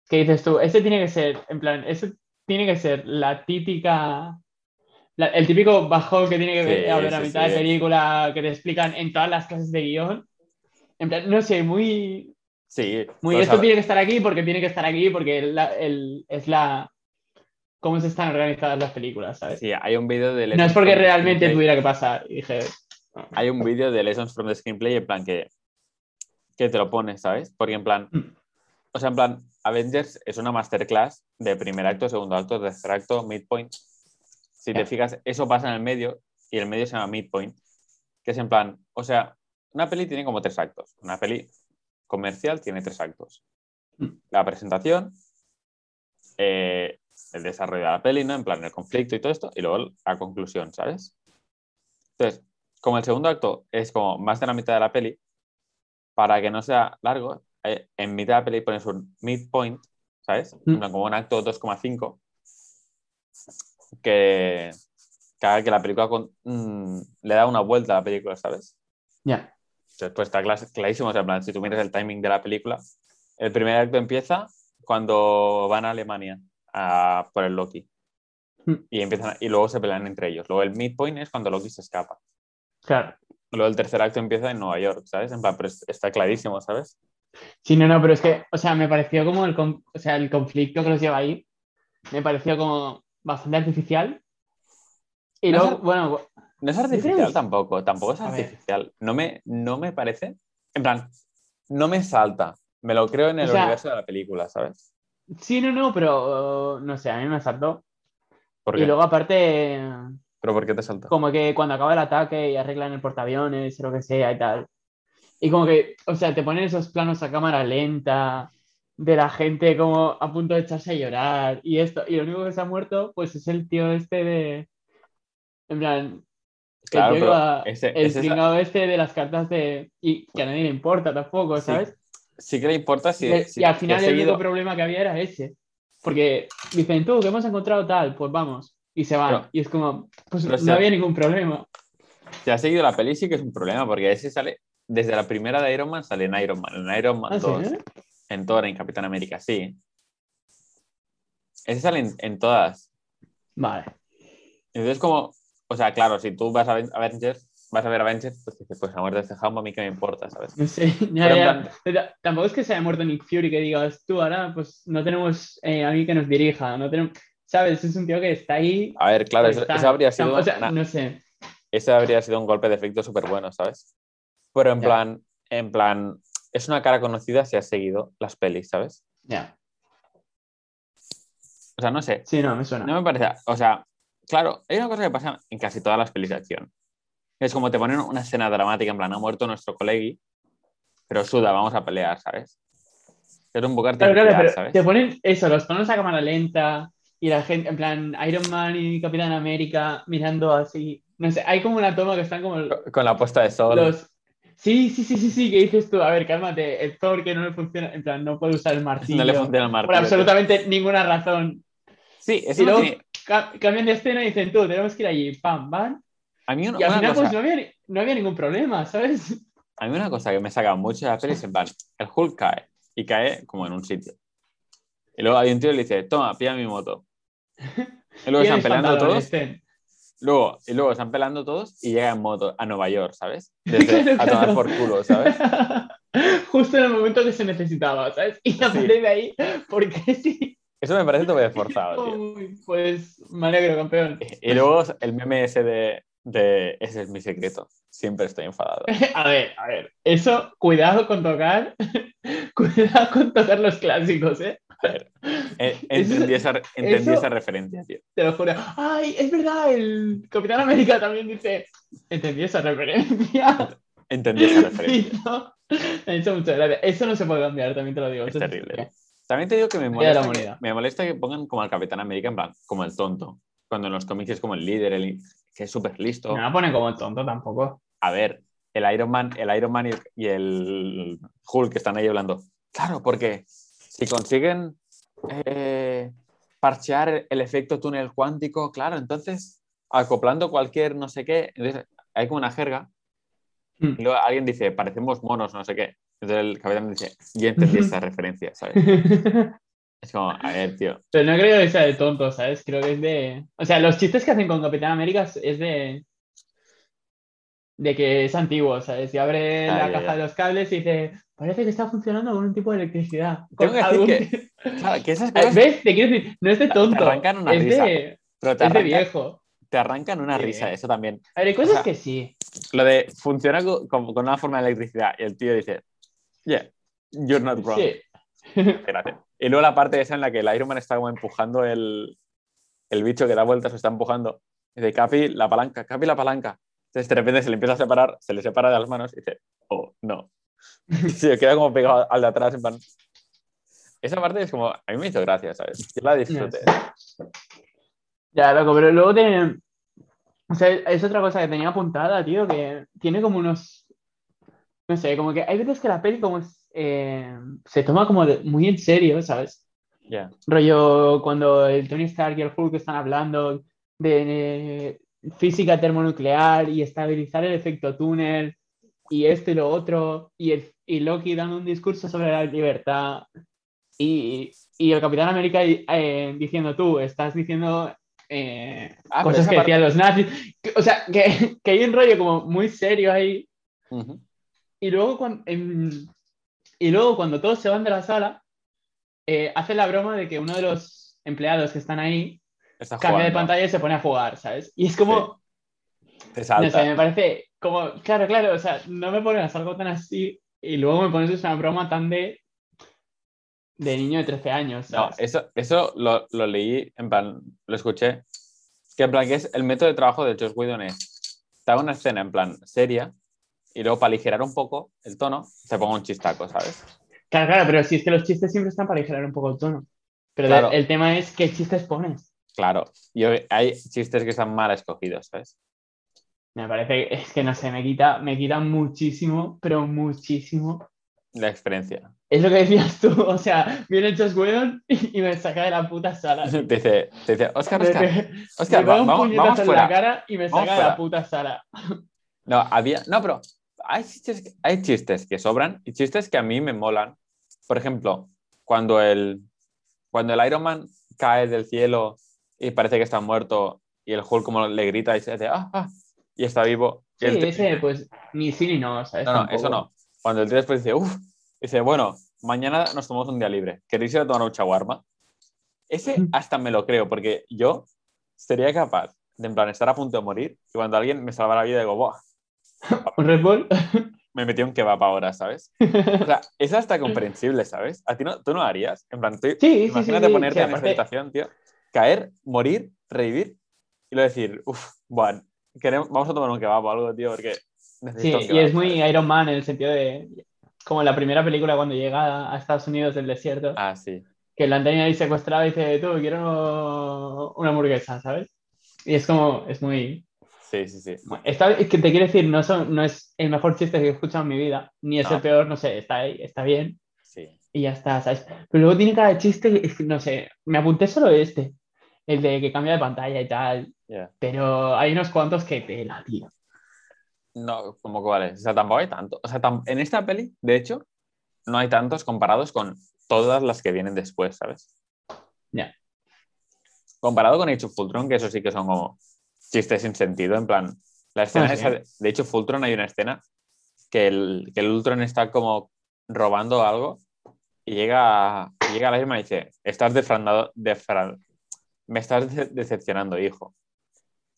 que dices tú, este tiene que ser, en plan, este tiene que ser la típica, la- el típico bajón que tiene que
Sí,
haber a
sí,
mitad
sí.
de película que te explican en todas las clases de guion. En plan, no sé, muy,
Sí.
muy, esto
a-
tiene que estar aquí porque tiene que estar aquí porque el- es la, cómo se están organizadas las películas, ¿sabes?
Sí, hay un vídeo de
no es
Lessons
porque realmente tuviera que pasar. Dije,
Hay un vídeo de Lessons from the Screenplay en plan que, que te lo pones, ¿sabes? Porque en plan,
Mm.
o sea, en plan, Avengers es una masterclass de primer acto, segundo acto, tercer acto, midpoint. Si te fijas, eso pasa en el medio y el medio se llama midpoint, que es en plan, o sea, una peli tiene como tres actos. Una peli comercial tiene tres actos.
Mm.
La presentación, eh, el desarrollo de la peli, ¿no? En plan, el conflicto y todo esto, y luego la conclusión, ¿sabes? Entonces, como el segundo acto es como más de la mitad de la peli, para que no sea largo, eh, en mitad de la peli pones un midpoint, ¿sabes?
Mm.
como un acto 2,5, que, que haga que la película con- mm, le da una vuelta a la película, ¿sabes?
ya,
Entonces, pues está clarísimo, o sea, en plan, si tú miras el timing de la película, el primer acto empieza cuando van a Alemania a por el Loki.
Mm.
Y, empiezan, y luego se pelean entre ellos. Luego el midpoint es cuando Loki se escapa.
claro.
Luego el tercer acto empieza en Nueva York, ¿sabes? En plan, pero es- está clarísimo, ¿sabes?
Sí, no, no, pero es que, o sea, me pareció como el, o sea, el conflicto que los lleva ahí, me pareció como bastante artificial. Y
No
luego, bueno,
No es artificial
crees?
tampoco, tampoco es artificial. No me, no me parece, en plan, no me salta. Me lo creo en el
O sea-
universo de la película, ¿sabes?
Sí, no, no, pero no sé, a mí me saltó.
¿Por
Y
qué?
luego, aparte,
¿Pero por qué te salta?
como que cuando acaba el ataque y arreglan el portaaviones lo que sea y tal. Y como que, o sea, te ponen esos planos a cámara lenta de la gente como a punto de echarse a llorar y esto. Y lo único que se ha muerto, pues es el tío este de. En plan,
Claro,
el,
pero ese-
el
ese
este de las cartas de. Y que a nadie le importa tampoco, ¿sabes?
Sí que le importa si. si-
y al final el único problema que había era ese. Porque dicen, tú, que hemos encontrado tal, pues vamos. Y se van.
Pero-
y es como, pues no
si ha-
había ningún problema.
Si has seguido la peli, sí que es un problema, porque ese sale. Desde la primera de Iron Man sale en Iron Man, en Iron Man
Ah, ¿sí?
2, en Thor, en Capitán América, sí. Ese sale en, en todas.
Vale.
Entonces, como. O sea, claro, si tú vas a ver Avengers, vas a ver Avengers, pues dices, pues la muerte de este jambo a mí que me importa, ¿sabes?
No sé, *laughs* ya,
Pero
ya.
plan-
tampoco es que se haya muerto Nick Fury que digas, tú ahora pues no tenemos eh, a mí que nos dirija, no tenemos, ¿sabes? Es un tío que está ahí.
A ver, claro,
pues,
eso,
está.
eso habría sido.
O sea,
una-
no sé.
ese habría sido un golpe de efecto súper bueno, ¿sabes? Pero en
Ya.
plan, en plan, es una cara conocida si has seguido las pelis, ¿sabes?
Ya.
O sea, no sé,
Sí, no, me suena.
no me parece, o sea, claro, hay una cosa que pasa en casi todas las pelis de acción. Es como te ponen una escena dramática, en plan, ha muerto nuestro colegui, pero suda, vamos a pelear, ¿sabes? Es un poco
Claro, claro, pero
¿sabes?
te ponen eso, los pones a cámara lenta y la gente, en plan, Iron Man y Capitán América mirando así. No sé, hay como una toma que están como
Con la puesta de sol.
los, Sí, sí, sí, sí, sí, que dices tú, a ver, cálmate, el Thor que no le funciona, en plan, no puede usar el martillo.
No le funciona el
Por
martillo.
absolutamente ninguna razón.
Sí, eso
Y
no
luego
tiene-
ca- cambian de escena y dicen, tú, tenemos que ir allí, pam, van.
A mí una,
Y al final,
cosa,
pues no había, no había ningún problema, ¿sabes?
a mí una cosa que me saca mucho de la peli es en plan, el Hulk cae y cae como en un sitio. Y luego hay un tío que le dice, toma, pilla mi moto. *laughs* Y luego están peleando todos, luego, y luego están peleando todos y llega en moto a Nueva York, ¿sabes? *laughs* Desde
Claro,
a tomar
claro.
por culo, ¿sabes? *laughs*
Justo en el momento que se necesitaba, ¿sabes? Y a
Sí.
de ahí, porque sí.
Eso me parece todo forzado, tío.
Uy, pues me alegro, campeón.
Y luego el meme ese de, de ese es mi secreto. Siempre estoy enfadado. *laughs*
A ver, a ver, eso, cuidado con tocar, *laughs* cuidado con tocar los clásicos, ¿eh?
Eh, *laughs*
Eso-
Entendí, esa, entendí
eso-
esa referencia, tío.
Te lo juro. Ay, es verdad, el Capitán América también dice, entendí esa referencia.
Entendí esa referencia.
Y no, me ha hecho mucha gracia. Eso no se puede cambiar, también te lo digo.
Es
Eso sí
terrible. También te digo que me molesta, que, me molesta que pongan como al Capitán América en plan, como el tonto. Cuando en los cómics es como el líder, el, que es súper listo.
No la pone como tonto tampoco.
A ver, el Iron Man, el Iron Man y, el Hulk que están ahí hablando. Claro, porque si consiguen eh, parchear el efecto túnel cuántico, claro, entonces acoplando cualquier no sé qué, hay como una jerga
Mm.
y luego alguien dice, parecemos monos, no sé qué. Entonces el capitán dice, yo entendí *laughs* esa referencia, ¿sabes? *laughs* Es como, a ver, tío.
Pero no creo que sea de tonto, ¿sabes? Creo que es de. O sea, los chistes que hacen con Capitán América es de. de que es antiguo, ¿sabes? Y abre
Ah,
la
ya,
caja
ya.
de los cables y dice. Parece que está funcionando con un tipo de electricidad.
Tengo
Con
que decir
algún-
que- *laughs* Claro, que esas
Ah,
cosas
¿Ves? Te quiero decir, no es de
te
tonto.
arrancan una
es
risa.
de,
pero te,
es de viejo.
te arrancan una
Sí.
risa, eso también.
A ver, hay cosas
sea,
que sí.
Lo de funciona co- como con una forma de electricidad y el tío dice, yeah, you're not wrong.
Sí.
Espérate. Y luego la parte esa en la que el Iron Man está como empujando el, el bicho que da vueltas, lo está empujando. Y dice, Capi, la palanca, Capi, la palanca. Entonces de repente se le empieza a separar, se le separa de las manos y dice, oh, no. *laughs* Y se queda como pegado al de atrás, en plan. Esa parte es como, a mí me hizo gracia, ¿sabes? Yo la disfruté.
Ya, loco, pero luego tiene. O sea, es otra cosa que tenía apuntada, tío, que tiene como unos. No sé, como que hay veces que la peli como es, eh, se toma como de- muy en serio, ¿sabes?
Ya.
Rollo cuando el Tony Stark y el Hulk están hablando de eh, física termonuclear y estabilizar el efecto túnel y esto y lo otro, y, el, y Loki dando un discurso sobre la libertad y, y el Capitán América eh, diciendo tú, estás diciendo eh,
Ah,
cosas que decían los nazis. O sea, que, que hay un rollo como muy serio ahí.
Ujú.
Y luego, cuando, y luego cuando todos se van de la sala, eh, hace la broma de que uno de los empleados que están ahí
Está
cambia de pantalla y se pone a jugar, ¿sabes? Y es como,
te
no sé, me parece como, claro, claro, o sea, no me pones algo tan así y luego me pones una broma tan de de niño de 13 años,
No,
¿sabes?
eso, eso lo, lo leí, en plan, lo escuché. Que en plan, que es el método de trabajo de Josh Whedon es, te hago una escena en plan seria y luego para aligerar un poco el tono, te pongo un chistaco, ¿sabes?
Claro, claro, pero si es que los chistes siempre están para aligerar un poco el tono. Pero
Claro.
el tema es qué chistes pones.
Claro, y hay chistes que están mal escogidos, ¿sabes?
Me parece, es que no sé, me quita, me quita muchísimo, pero muchísimo.
La experiencia.
Es lo que decías tú, o sea, viene Josh Whedon y, me saca de la puta sala. *laughs*
Te dice, te dice Oscar, Oscar, Oscar,
me
va-
un
vamos,
en la cara y me saca de la puta sala.
No, había. No, pero hay chistes, hay chistes que sobran y chistes que a mí me molan. Por ejemplo, cuando el, cuando el Iron Man cae del cielo y parece que está muerto y el Hulk como le grita y se dice, ah, ah, y está vivo. y
Sí,
el tío
ese, pues, ni sí ni no, ¿sabes?
no, no,
Tampoco.
eso no. Cuando el tío después dice, uff, dice, bueno, mañana nos tomamos un día libre. ¿Queréis ir a tomar un chaguarma? Ese *laughs* hasta me lo creo, porque yo sería capaz de, en plan, estar a punto de morir y cuando alguien me salva la vida digo, Buah,
¿Un Red Bull?
me metí un kebab ahora, ¿sabes? O sea, *laughs* es hasta comprensible, ¿sabes? A ti no, tú no harías. En plan, tú,
Sí, sí, sí,
imagínate
sí,
ponerte
sí,
en esa situación, tío. Caer, morir, revivir y luego decir, uff, bueno, queremos, vamos a tomar un kebab o algo, tío, porque
Sí,
necesito
y
kebab,
es muy
¿sabes?
Iron Man en el sentido de, como en la primera película cuando llega a Estados Unidos del desierto,
Ah, sí.
que la han tenido ahí secuestrada y dice, tú, quiero una hamburguesa, ¿sabes? Y es como, es muy,
Sí, sí, sí.
Bueno, está- es que te quiero decir, no, son, no es el mejor chiste que he escuchado en mi vida, ni es
No.
el peor, no sé, está ahí, está bien
Sí.
y ya está, ¿sabes? Pero luego tiene cada chiste, que- que, no sé, me apunté solo este, el de que cambia de pantalla y tal, pero hay unos cuantos que tela, tío.
No, como cuáles. O sea, tampoco hay tanto. O sea, en esta peli, de hecho, no hay tantos comparados con todas las que vienen después, ¿sabes?
Ya.
Comparado con Age of Ultron, que eso sí que son como chistes sin sentido, en plan, la escena
Ah, sí.
esa de, de Age of Ultron hay una escena que el, que el Ultron está como robando algo y llega, llega la misma y dice, estás defraudado, defra- me estás de- decepcionando, hijo.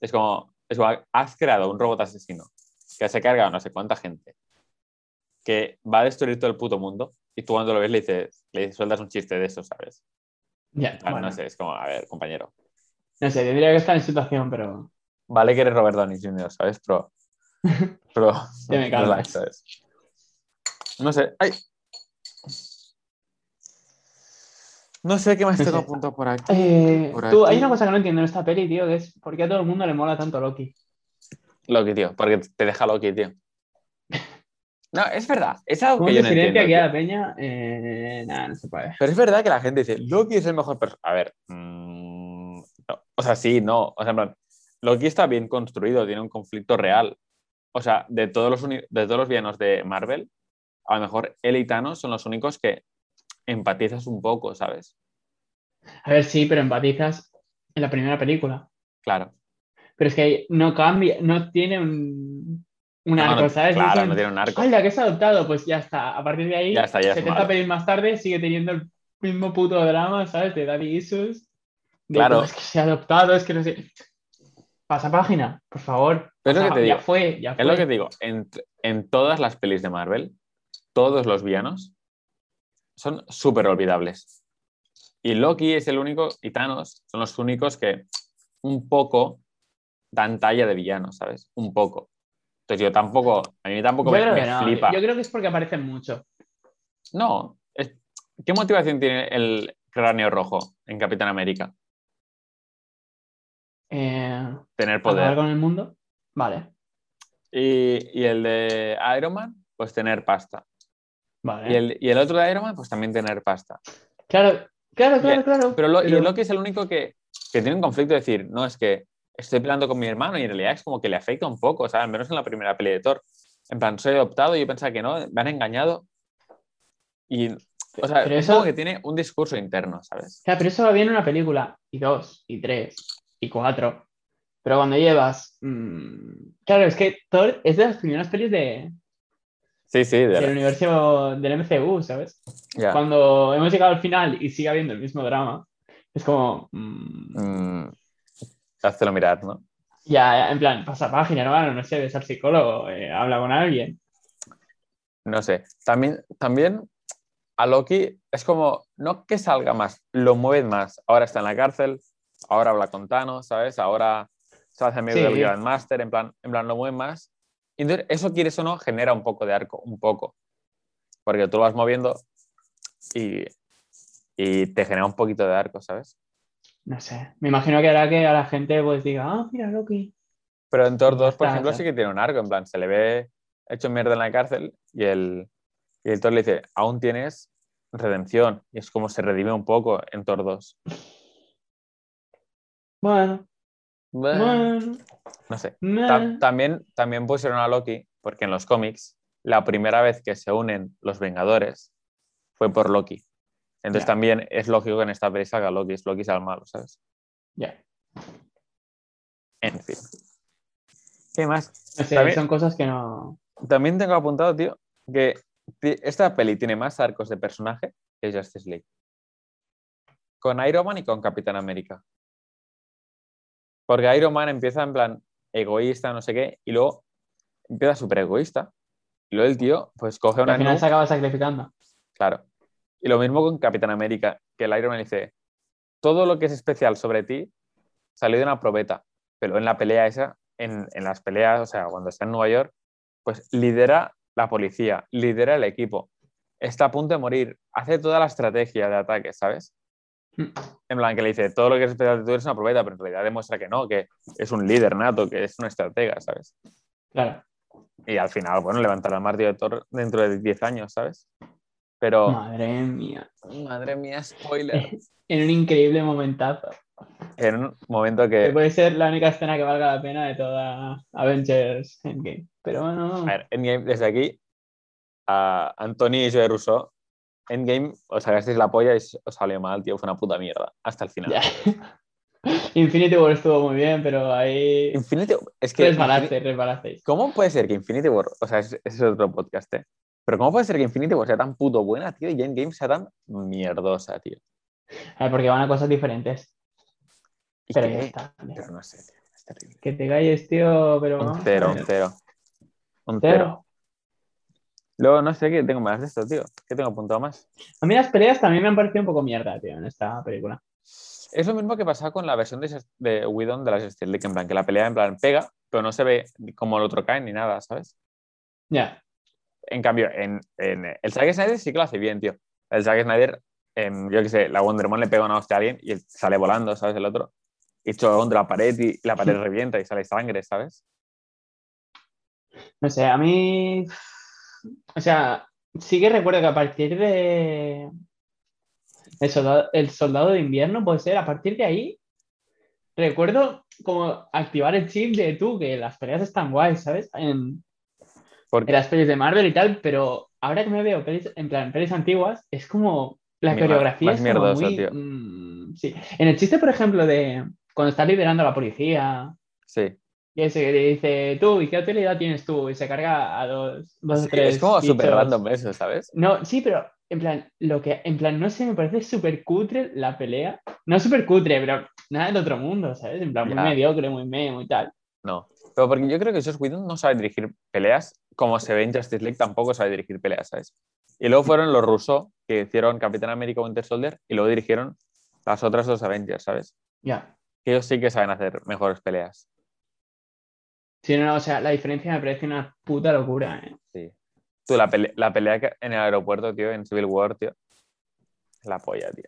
Es como, es como, has creado un robot asesino que se carga a no sé cuánta gente, que va a destruir todo el puto mundo y tú cuando lo ves le dices, le sueltas un chiste de eso, ¿sabes?
Ya,
Ah,
bueno,
No sé, es como, a ver, compañero.
no sé, tendría que estar en situación, pero
Vale que eres Robert Downey Jr., ¿sabes? Pero. Pero. *laughs*
Ya me calmas.
relax, ¿sabes? No sé. ¡Ay! No sé qué más tengo apuntado por aquí.
Eh,
Por
tú, hay una cosa que no entiendo en esta peli, tío, que es por qué a todo el mundo le mola tanto Loki.
Loki, tío. Porque te deja Loki, tío. *laughs* No, es verdad. Es algo
¿Cómo
que yo no entiendo.
aquí a la peña? Eh, nada, no se puede.
Pero es verdad que la gente dice, Loki es el mejor personaje. A ver. mm, no. O sea, sí, no. O sea, en plan, Loki está bien construido, tiene un conflicto real. O sea, de todos los, de todos los villanos de Marvel, a lo mejor él y Thanos son los únicos que empatizas un poco, ¿sabes?
A ver, sí, pero empatizas en la primera película.
Claro.
Pero es que no cambia, no tiene un, un
No,
arco,
no,
¿sabes?
Claro, no tiene un arco.
¡Hala, que es adoptado! Pues ya está. A partir de ahí,
Ya está, ya es
70
malo.
pelis más tarde, sigue teniendo el mismo puto drama, ¿sabes? De daddy issues. De
Claro.
"No, es que se ha adoptado, es que no sé. Pasa página, por favor.
Pero es lo que te
ya
digo.
fue, ya fue.
Es lo que te digo. En, en todas las pelis de Marvel, todos los villanos son súper olvidables. Y Loki es el único, y Thanos son los únicos que un poco dan talla de villanos, ¿sabes? Un poco. Entonces yo tampoco, a mí tampoco
Yo
me,
creo
me
que no.
flipa.
Yo creo que es porque aparecen mucho.
No, es- ¿qué motivación tiene el cráneo rojo en Capitán América?
Eh,
Tener poder.
con el mundo. Vale,
Y, y el de Iron Man, pues tener pasta.
vale.
Y el, y el otro de Iron Man, pues también tener pasta.
Claro, claro, claro, claro.
Pero, lo, y
pero-
el Loki es el único que, que tiene un conflicto de decir, no, es que estoy peleando con mi hermano y en realidad es como que le afecta un poco, o sea, al menos en la primera peli de Thor. En plan, soy adoptado y yo pensaba que no, me han engañado. Y, o sea,
Pero
es
eso-
como que tiene un discurso interno, ¿sabes?
Claro, pero eso va bien en una película, y dos, y tres, y cuatro. Pero cuando llevas. mm, claro, es que Thor es de las primeras pelis de,
Sí, sí, de
del
la-
universo del MCU, ¿sabes? Cuando hemos llegado al final y sigue habiendo el mismo drama, es como. mm,
Mm, hazlo mirar, ¿no?
ya, ya, en plan, pasa página, hermano, no sé, ves al psicólogo, eh, habla con alguien.
No sé. También, también a Loki es como, no que salga más, lo mueven más. Ahora está en la cárcel, ahora habla con Thanos, ¿sabes? Ahora se hace amigo
Sí.
del Grandmaster, en plan, en plan, lo mueven más. Y entonces, eso quieres o no, genera un poco de arco, un poco. Porque tú lo vas moviendo y, y te genera un poquito de arco, ¿sabes?
No sé. Me imagino que hará que a la gente pues diga, ah, mira, Loki.
Pero en Thor 2, por
Está,
ejemplo,
está.
sí que tiene un arco, en plan, se le ve hecho mierda en la cárcel y el, y el Thor le dice, aún tienes redención. Y es como se redime un poco en Thor 2.
Bueno,
Bueno,
bueno.
no sé. Ta- también, también pusieron a Loki, porque en los cómics, la primera vez que se unen los Vengadores fue por Loki. Entonces también es lógico que en esta peli salga Loki, es Loki sea el malo, ¿sabes?
Ya.
En fin. ¿Qué más?
No sé,
También-
son cosas que no.
También tengo apuntado, tío, que esta peli tiene más arcos de personaje que Justice League. Con Iron Man y con Capitán América. Porque Iron Man empieza en plan egoísta, no sé qué, y luego empieza súper egoísta. Y luego el tío, pues coge una
al final se acaba sacrificando.
claro. Y lo mismo con Capitán América, que el Iron Man dice, todo lo que es especial sobre ti salió de una probeta, pero en la pelea esa, en, en las peleas, o sea, cuando está en Nueva York, pues lidera la policía, lidera el equipo, está a punto de morir, hace toda la estrategia de ataque, ¿sabes?
Mm.
En plan, que le dice, todo lo que es especial de tú eres una probeta, pero en realidad demuestra que no, que es un líder nato, que es una estratega, ¿sabes?
Claro.
Y al final, bueno, levantará el martillo de Thor dentro de 10 años, ¿sabes? Pero,
Madre mía.
madre mía, spoiler. *laughs*
En un increíble momentazo.
en un momento
Que
que,
puede ser la única escena que valga la pena de toda Avengers Endgame. Pero bueno.
a ver, Endgame, desde aquí, a Anthony y Joe Russo, Endgame, os sacasteis la polla y os salió mal, tío, fue una puta mierda, hasta el final. *laughs*
Infinity War estuvo muy bien, pero ahí
Infinity, es que...
resbalaste.
¿Cómo puede ser que Infinity War, o sea, ese es otro podcast, ¿eh? Pero ¿cómo puede ser que Infinity War sea tan puto buena, tío, y Endgame sea tan mierdosa, tío?
Ver, porque van a cosas diferentes.
¿Y
Pero
qué?
ya está. ya.
Pero no sé, tío, es terrible.
Que te calles, tío, pero.
Un cero, un cero. Un
Cero.
Luego, no sé qué tengo más de esto, tío. ¿Qué tengo apuntado más?
A mí las peleas también me han parecido un poco mierda, tío, en esta película.
Es lo mismo que pasaba con la versión de, de Whedon de las Steel League, en plan, que la pelea en plan pega, pero no se ve como el otro cae ni nada, ¿sabes?
Ya.
En cambio, en, en el Zack Snyder sí que lo hace bien, tío. El Zack Snyder, em, yo qué sé, la Wonder Woman le pega una hostia a alguien y sale volando, ¿sabes? El otro. Y choca contra la pared y la pared *laughs* revienta y sale sangre, ¿sabes?
No sé, a mí. O sea, sí que recuerdo que a partir de. El soldado, el soldado de invierno, puede ser, a partir de ahí. Recuerdo como activar el chip de tú, que las peleas están guays, ¿sabes? En, las pelis de Marvel y tal, pero ahora que me veo pelis, en plan, pelis antiguas, es como. La
Mi-
coreografía
más
es como muy.
tío.
mm, sí. En el chiste, por ejemplo, de cuando está liberando a la policía,
sí.
Y ese que le dice, tú, ¿y qué utilidad tienes tú? Y se carga a dos, dos o
Sí,
tres.
es como súper random eso, ¿sabes?
No, sí, pero en plan, lo que, en plan, no sé, me parece súper cutre la pelea. No súper cutre, pero nada del otro mundo, ¿sabes? En plan, muy
Ya.
mediocre, muy medio, muy tal.
No. Pero porque yo creo que Josh Whedon no sabe dirigir peleas, como se ve en Justice League tampoco sabe dirigir peleas, ¿sabes? Y luego fueron los rusos que hicieron Capitán América Winter Soldier y luego dirigieron las otras dos Avengers, ¿sabes?
Ya.
Que ellos sí que saben hacer mejores peleas.
Sí, no, o sea, la diferencia me parece una puta locura, ¿eh?
Sí. Tú, la, pele- la pelea que- en el aeropuerto, tío, en Civil War, tío. La polla, tío.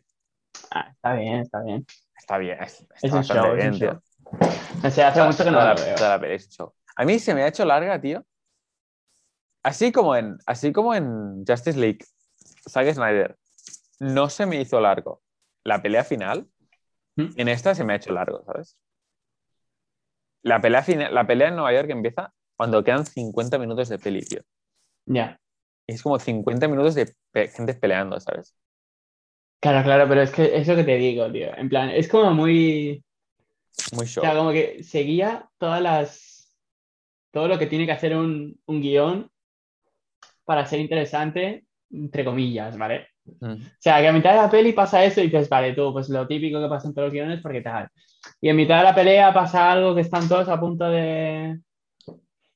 Ah, está bien, está bien.
Está bien, es- está
Es un
bastante
show,
bien,
un
tío.
show. O sea, hace mucho que no
la,
veo.
la peli es un show. A mí se me ha hecho larga, tío. Así como en, así como en Justice League, Zack Snyder, no se me hizo largo. La pelea final,
¿Mm?
en esta se me ha hecho largo, ¿sabes? La pelea, final, la pelea en Nueva York empieza cuando quedan 50 minutos de peli, tío.
Ya.
Es como 50 minutos de pe- gente peleando, ¿sabes?
Claro, claro, pero es que es lo que te digo, tío. En plan, es como muy.
Muy
O
show.
sea, como que seguía todas las. Todo lo que tiene que hacer un, un guion para ser interesante, entre comillas, ¿vale?
Mm.
O sea, que a mitad de la peli pasa eso y dices, vale, tú, pues lo típico que pasa en todos los guiones, porque tal. Y en mitad de la pelea pasa algo que están todos a punto de.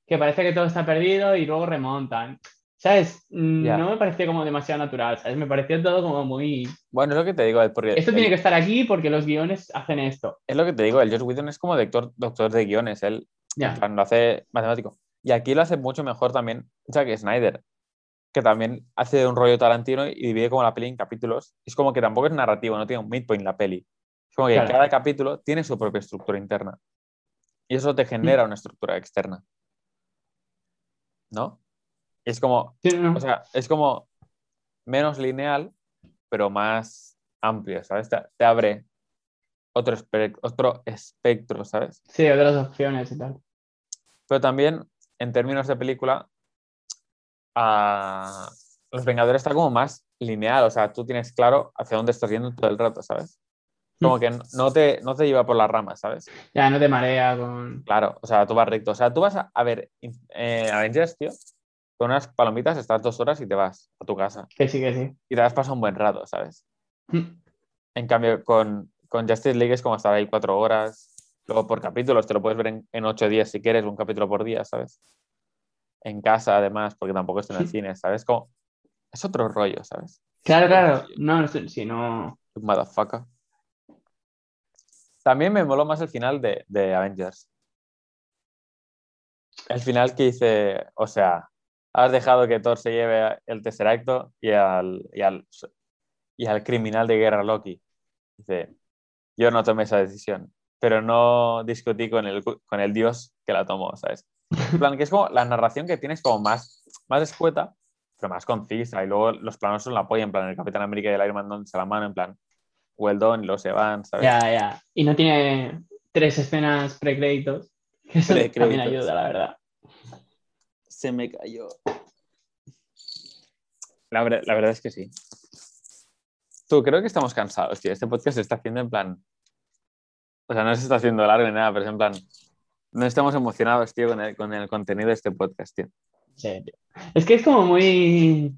que parece que todo está perdido y luego remontan. ¿Sabes? Mm,
Ya.
No me pareció como demasiado natural, ¿sabes? Me pareció todo como muy.
Bueno, es lo que te digo, porque
Esto
el-
tiene que estar aquí porque los guiones hacen esto.
es lo que te digo, el Josh Whedon es como doctor, doctor de guiones, él plan, lo hace matemático. Y aquí lo hace mucho mejor también Zack Snyder, que también hace un rollo Tarantino y divide como la peli en capítulos. Es como que tampoco es narrativo, no tiene un midpoint la peli. Es como que
Claro.
cada capítulo tiene su propia estructura interna. Y eso te genera una estructura externa. ¿No? Es como,
Sí, no,
o sea, es como menos lineal, pero más amplio, ¿sabes? Te, te abre otro, espe- otro espectro, ¿sabes?
Sí, otras opciones y tal.
Pero también, en términos de película, ah, Los Vengadores está como más lineal, o sea, tú tienes claro hacia dónde estás yendo todo el rato, ¿sabes? Como que no- te, no te lleva por las ramas, ¿sabes?
Ya no te marea con.
Claro, o sea, tú vas recto. O sea, tú vas a, a ver eh, Avengers, tío, con unas palomitas, estás dos horas y te vas a tu casa.
Que sí, que sí.
Y te has pasado un buen rato, ¿sabes?
Mm.
En cambio, con, con Justice League es como estar ahí cuatro horas. Luego por capítulos, te lo puedes ver en, en ocho días si quieres, un capítulo por día, ¿sabes? En casa, además, porque tampoco está en el cine, ¿sabes? Como, es otro rollo, ¿sabes?
Claro, claro. No, si no.
Motherfucker. También me moló más el final de, de Avengers. El final que dice, o sea, has dejado que Thor se lleve el Tesseracto y al, y al, y al criminal de guerra Loki. Dice, yo no tomé esa decisión, pero no discutí con el, con el dios que la tomó, ¿sabes? En plan, que es como la narración que tienes como más, más escueta, pero más concisa. Y luego los planos son la polla, en plan, el Capitán América y el Iron Man dándose la mano, en plan, well done, los se van, ¿sabes?
Ya, ya. Y no tiene tres escenas precréditos. que Eso también
Precréditos.
ayuda, la verdad.
Se me cayó. La, ver- la verdad es que sí. Tú, creo que estamos cansados, tío. Este podcast se está haciendo en plan. O sea, no se está haciendo largo ni nada, pero es en plan. No estamos emocionados, tío, con el, con el contenido de este podcast, tío.
Sí, tío. Es que es como muy.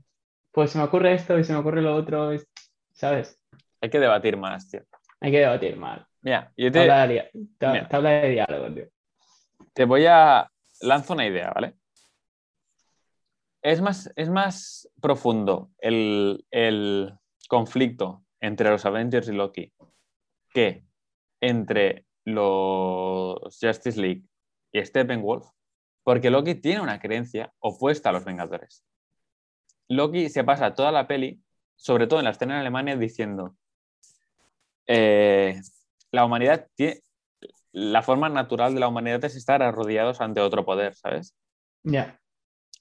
Pues se me ocurre esto y se me ocurre lo otro, es- ¿sabes?
Hay que debatir más, tío.
Hay que debatir mal.
Mira, yo te,
Tabla de, dia- ta-
Mira.
tabla de diálogo, tío.
te voy a. Lanzo una idea, ¿vale? Es más, es más profundo el, el conflicto entre los Avengers y Loki que entre los Justice League y Steppenwolf, porque Loki tiene una creencia opuesta a los Vengadores. Loki se pasa toda la peli, sobre todo en la escena en Alemania, diciendo eh, la humanidad tiene, la forma natural de la humanidad es estar arrodillados ante otro poder, ¿sabes?
Ya.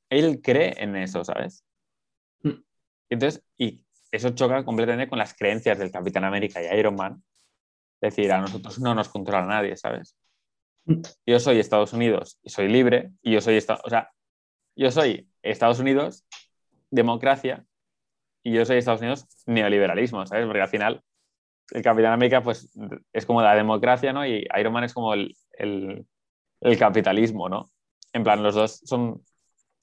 Él cree en eso, ¿sabes?
Mm.
Entonces, y eso choca completamente con las creencias del Capitán América y Iron Man. Es decir, a nosotros no nos controla nadie, ¿sabes?
Mm.
Yo soy Estados Unidos y soy libre, y yo soy, esta- o sea, yo soy Estados Unidos, democracia, y yo soy Estados Unidos, neoliberalismo, ¿sabes? Porque al final el Capitán América pues es como la democracia, ¿no? Y Iron Man es como el, el- el capitalismo, ¿no? En plan, los dos son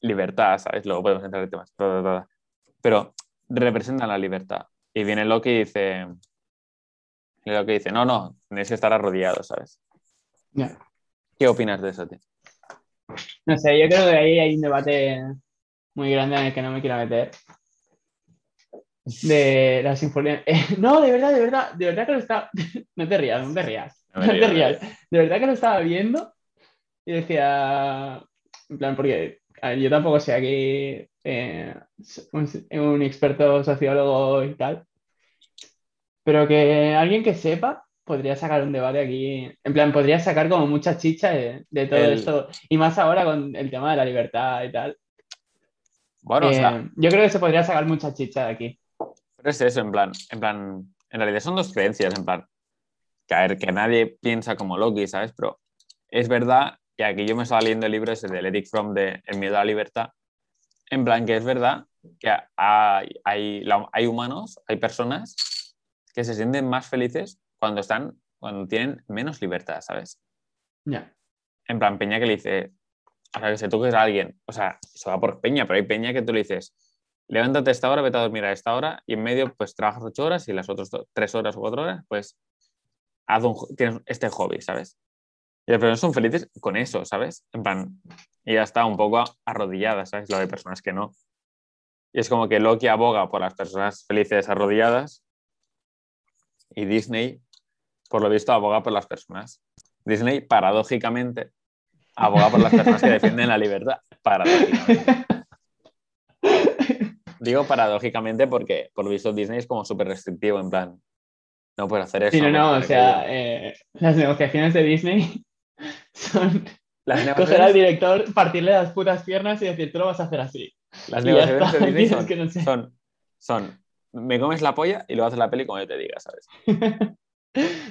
libertad, ¿sabes? Luego podemos entrar en temas. ta, ta, ta. Pero representan la libertad. Y viene Loki y dice, Loki dice, no, no, tenéis que estar arrodillados, ¿sabes? ¿Qué opinas de eso, tío?
No sé, yo creo que ahí hay un debate muy grande en el que no me quiero meter. De las influencias. *laughs* no, de verdad, de verdad, de verdad que lo estaba. *laughs* No te rías, no te rías.
No *laughs*
te rías. De verdad que lo estaba viendo y decía. En plan, porque a ver, yo tampoco soy aquí eh, un, un experto sociólogo y tal. Pero que alguien que sepa podría sacar un debate aquí. En plan, podría sacar como mucha chicha de, de todo
El-
esto. Y más ahora con el tema de la libertad y tal.
Bueno, o
Eh,
sea,
yo creo que se podría sacar mucha chicha de aquí.
Es eso, en plan, en plan, en realidad son dos creencias, en plan, que a ver, que nadie piensa como Loki, ¿sabes? Pero es verdad, y aquí yo me estaba leyendo el libro ese de Eric Fromm de El miedo a la libertad, en plan que es verdad que hay, hay, hay humanos, hay personas que se sienten más felices cuando están, cuando tienen menos libertad, ¿sabes?
Ya.
En plan, Peña que le dice, o sea, que se toques a alguien, o sea, eso va por Peña, pero hay Peña que tú le dices, levántate a esta hora, vete a dormir a esta hora, y en medio, pues trabajas ocho horas y las otras tres horas o cuatro horas, pues haz un, tienes este hobby, ¿sabes? Y las personas son felices con eso, ¿sabes? En plan, y ya está un poco arrodilladas, ¿sabes? Lo de personas que no. Y es como que Loki aboga por las personas felices arrodilladas y Disney, por lo visto, aboga por las personas. Disney, paradójicamente, aboga por las personas que defienden la libertad. Paradójicamente. *laughs* Digo paradójicamente porque, por lo visto, Disney es como súper restrictivo, en plan, no puedes hacer eso.
Sí, no, no, o sea, eh, las negociaciones de Disney *laughs* son
las
coger al
negociaciones,
director, partirle las putas piernas y decir, tú lo vas a hacer así.
las
y
negociaciones de Disney *laughs* son,
que no sé.
son, son, me comes la polla y lo haces la peli como yo te diga, ¿sabes? *laughs*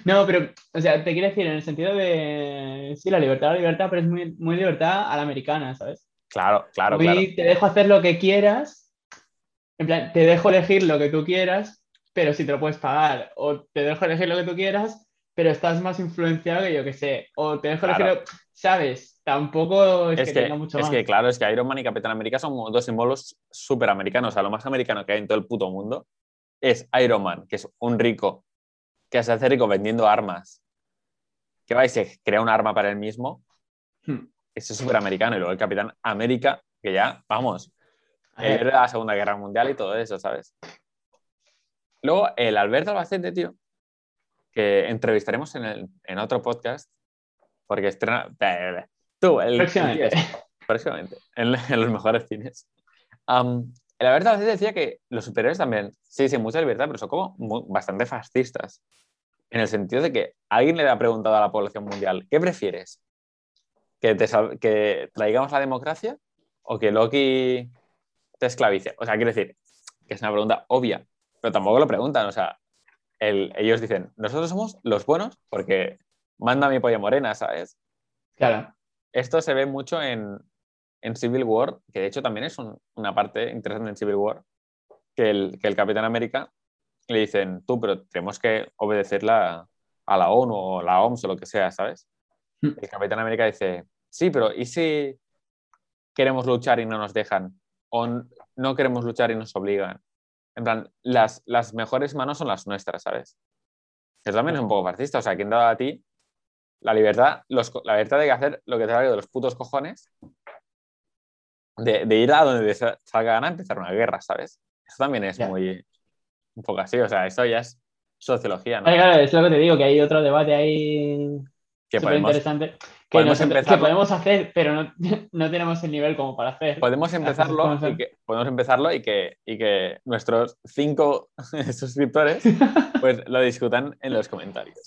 No, pero, o sea, te quiero decir, en el sentido de, sí, la libertad, la libertad, pero es muy, muy libertad a la americana, ¿sabes?
Claro, claro,
Muy,
claro.
te dejo hacer lo que quieras, en plan, te dejo elegir lo que tú quieras, pero si te lo puedes pagar, o te dejo elegir lo que tú quieras, pero estás más influenciado que yo que sé, o te dejo
Claro.
elegir, lo- ¿sabes? Tampoco es,
Es
que,
que,
tenga mucho
es
más.
que, claro, es que Iron Man y Capitán América son dos símbolos súper americanos. O sea, lo más americano que hay en todo el puto mundo es Iron Man, que es un rico que se hace rico vendiendo armas, que va y se crea un arma para él mismo.
Hmm.
Eso es súper americano. Y luego el Capitán América, que ya, vamos, La Segunda Guerra Mundial y todo eso, ¿sabes? Luego, el Alberto Albacete, tío, que entrevistaremos en, el- en otro podcast, porque estrena. Tú, el.
Próximamente.
este, próximamente, en, en los mejores cines. Am, el Alberto Albacete decía que los superiores también, sí, sí, mucha libertad, pero son como mu- bastante fascistas. en el sentido de que alguien le ha preguntado a la población mundial, ¿qué prefieres? ¿Que, te que traigamos la democracia o que Loki te esclavice? O sea, quiero decir, que es una pregunta obvia, pero tampoco lo preguntan. O sea, el- ellos dicen, nosotros somos los buenos porque manda mi polla morena, ¿sabes?
Claro.
Esto se ve mucho en, en Civil War, que de hecho también es un- una parte interesante en Civil War, que el, que el Capitán América le dicen, tú, pero tenemos que obedecer la- a la ONU o la OMS o lo que sea, ¿sabes?
Mm.
El Capitán América dice, sí, pero ¿y si queremos luchar y no nos dejan? ¿O no queremos luchar y nos obligan? En plan, las, las mejores manos son las nuestras, ¿sabes? Eso también es un poco fascista. O sea, ¿quién dado a ti la libertad, los la libertad de hacer lo que te salga de los putos cojones? De, de ir a donde te sa- salga gana empezar una guerra, ¿sabes? Eso también es muy un poco así. O sea, eso ya es sociología, ¿no?
Vale, claro, es lo que te digo, que hay otro debate ahí
Que podemos,
interesante que,
podemos
nosotros- que
empezarlo.
podemos hacer, pero no, *laughs* no tenemos el nivel como para hacer.
podemos empezarlo
¿cómo se-
y que, podemos empezarlo y que, y que nuestros cinco *laughs* suscriptores *laughs* pues lo discutan en los comentarios.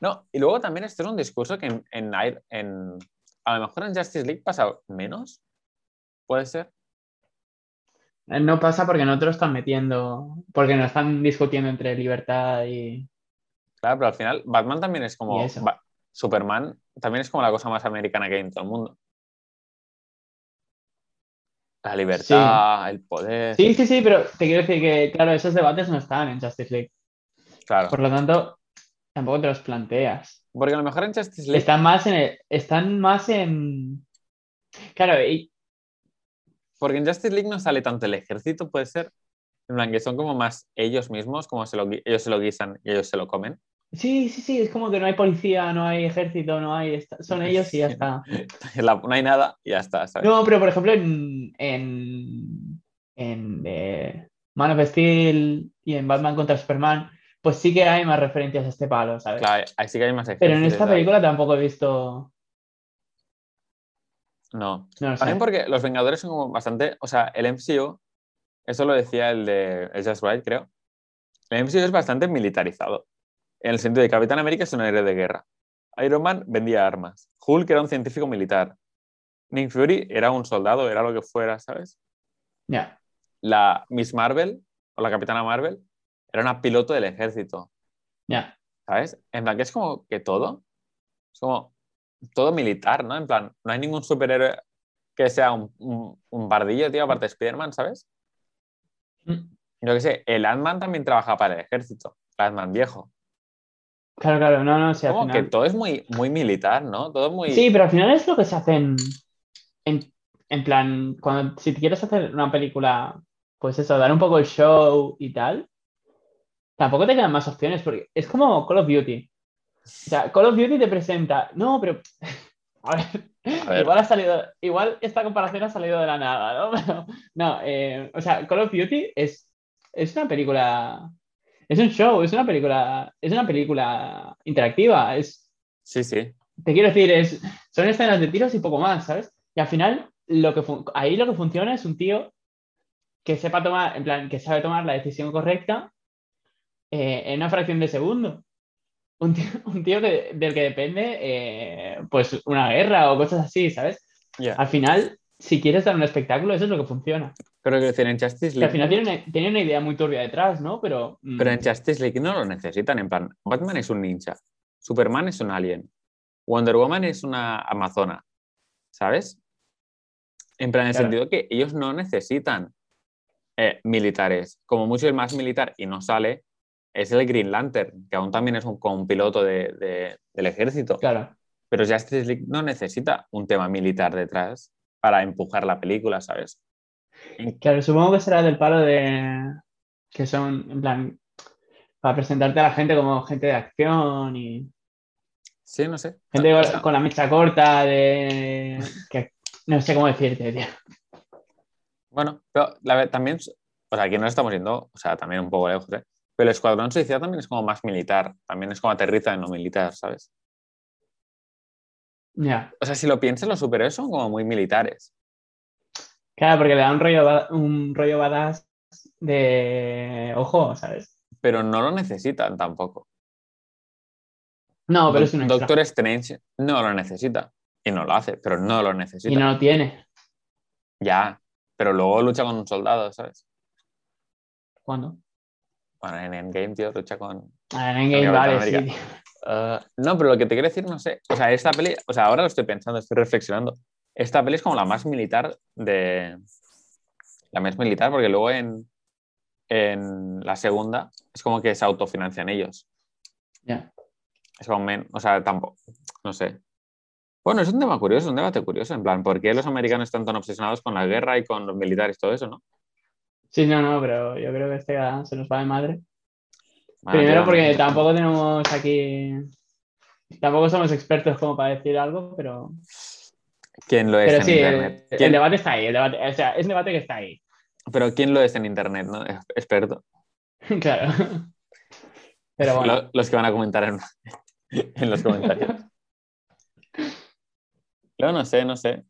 No, y luego también esto es un discurso que en, en, en- a lo mejor en Justice League pasa menos, puede ser.
No pasa porque no te lo están metiendo, porque no están discutiendo entre libertad y...
Claro, pero al final Batman también es como Superman, también es como la cosa más americana que hay en todo el mundo. La libertad, el poder.
Sí, sí, sí, pero te quiero decir que, claro, esos debates no están en Justice League.
Claro.
Por lo tanto, tampoco te los planteas.
Porque a lo mejor en Justice League.
Están más en... el- están más en... Claro, y,
Porque en Justice League no sale tanto el ejército, puede ser. En plan, que son como más ellos mismos, como se lo, ellos se lo guisan y ellos se lo comen.
Sí, sí, sí, es como que no hay policía, no hay ejército, no hay... Son *laughs* ellos y ya está.
La- no hay nada y ya está, ¿sabes?
No, pero por ejemplo en, en, en eh, Man of Steel y en Batman contra Superman, pues sí que hay más referencias a este palo, ¿sabes?
Claro, ahí sí que hay más
Pero en esta película tampoco he visto.
No.
No.
También porque los Vengadores son como bastante. O sea, el MCU, eso lo decía el de el Just Right, creo. El MCU es bastante militarizado. En el sentido de que Capitán América es un héroe de guerra. Iron Man vendía armas. Hulk era un científico militar. Nick Fury era un soldado, era lo que fuera, ¿sabes?
Ya.
La Miss Marvel, o la Capitana Marvel, era una piloto del ejército.
Ya.
¿Sabes? En plan, que es como que todo. Es como todo militar, ¿no? En plan, no hay ningún superhéroe que sea un, un, un bardillo, tío, aparte de Spider-Man, ¿sabes?
Mm.
Yo qué sé, el Ant-Man también trabaja para el ejército. El Ant-Man viejo.
Claro, claro, no, no, sí, al
Como
final-
que todo es muy, muy militar, ¿no? Todo muy.
Sí, pero al final es lo que se hace en, en, en plan, cuando si te quieres hacer una película, pues eso, dar un poco el show y tal, tampoco te quedan más opciones, porque es como Call of Duty. O sea, Call of Duty te presenta, no, pero *laughs* a ver,
A ver.
igual ha salido, igual esta comparación ha salido de la nada, ¿no? *laughs* Pero, no, eh, o sea, Call of Duty es, es una película, es un show, es una película, es una película interactiva, es
Sí, sí.
te quiero decir, es, son escenas de tiros y poco más, ¿sabes? Y al final, lo que ahí lo que funciona es un tío que sepa tomar, en plan, que sabe tomar la decisión correcta eh, en una fracción de segundo. Un tío, *laughs* un tío que- del que depende, eh, pues, una guerra o cosas así, ¿sabes?
Ya.
Al final, si quieres dar un espectáculo, eso es lo que funciona.
Pero quiero decir, en Justice
Que al
League.
final tiene una, tiene una idea muy turbia detrás, ¿no? Pero, mm,
Pero en Justice League no lo necesitan. En plan, Batman es un ninja. Superman es un alien. Wonder Woman es una amazona. ¿Sabes? En plan, en el
Claro.
sentido que ellos no necesitan eh, militares. Como mucho el más militar y no sale, es el Green Lantern, que aún también es un, un piloto de- de- del ejército.
claro.
Pero Justice League no necesita un tema militar detrás para empujar la película, ¿sabes?
Claro, supongo que será del palo de que son, en plan, para presentarte a la gente como gente de acción y
Sí, no sé.
gente
O
con-
sea,
con la mecha corta de que no sé cómo decirte, tío.
Bueno, pero la también, o sea, aquí no estamos yendo, o sea, también un poco lejos, ¿eh? Pero el Escuadrón Suicida también es como más militar, también es como aterriza en lo militar, ¿sabes?
Ya.
O sea, si lo piensas, los superhéroes son como muy militares.
Claro, porque le da un rollo, un rollo badass de ojo, ¿sabes?
pero no lo necesitan tampoco.
No, pero es un extra.
Doctor Strange no lo necesita. Y no lo hace, pero no lo necesita.
Y no lo tiene.
Ya, pero luego lucha con un soldado, ¿sabes?
¿Cuándo?
Bueno, en Endgame, tío, lucha con...
Ah, en Endgame, vale, sí. tío.
Ah, no, pero lo que te quiero decir, no sé. O sea, esta peli, o sea, ahora lo estoy pensando, estoy reflexionando. Esta peli es como la más militar de. La más militar, porque luego en, en la segunda es como que se autofinancian ellos.
Ya.
Es como, men- o sea, tampoco, no sé. Bueno, es un tema curioso, un debate curioso, en plan, ¿por qué los americanos están tan obsesionados con la guerra y con los militares y todo eso, no?
Sí, no, no, pero yo creo que este se nos va de madre.
Ah,
Primero porque tampoco tenemos aquí. Tampoco somos expertos como para decir algo, pero.
¿Quién lo es
Pero
en
sí, el,
internet?
el
¿Quién-
debate está ahí. El debate, o sea, es un debate que está ahí.
Pero ¿quién lo es en internet, no? Experto. *laughs*
claro. Pero bueno.
Lo- los que van a comentar en, *laughs* en los comentarios. Luego no sé, no sé.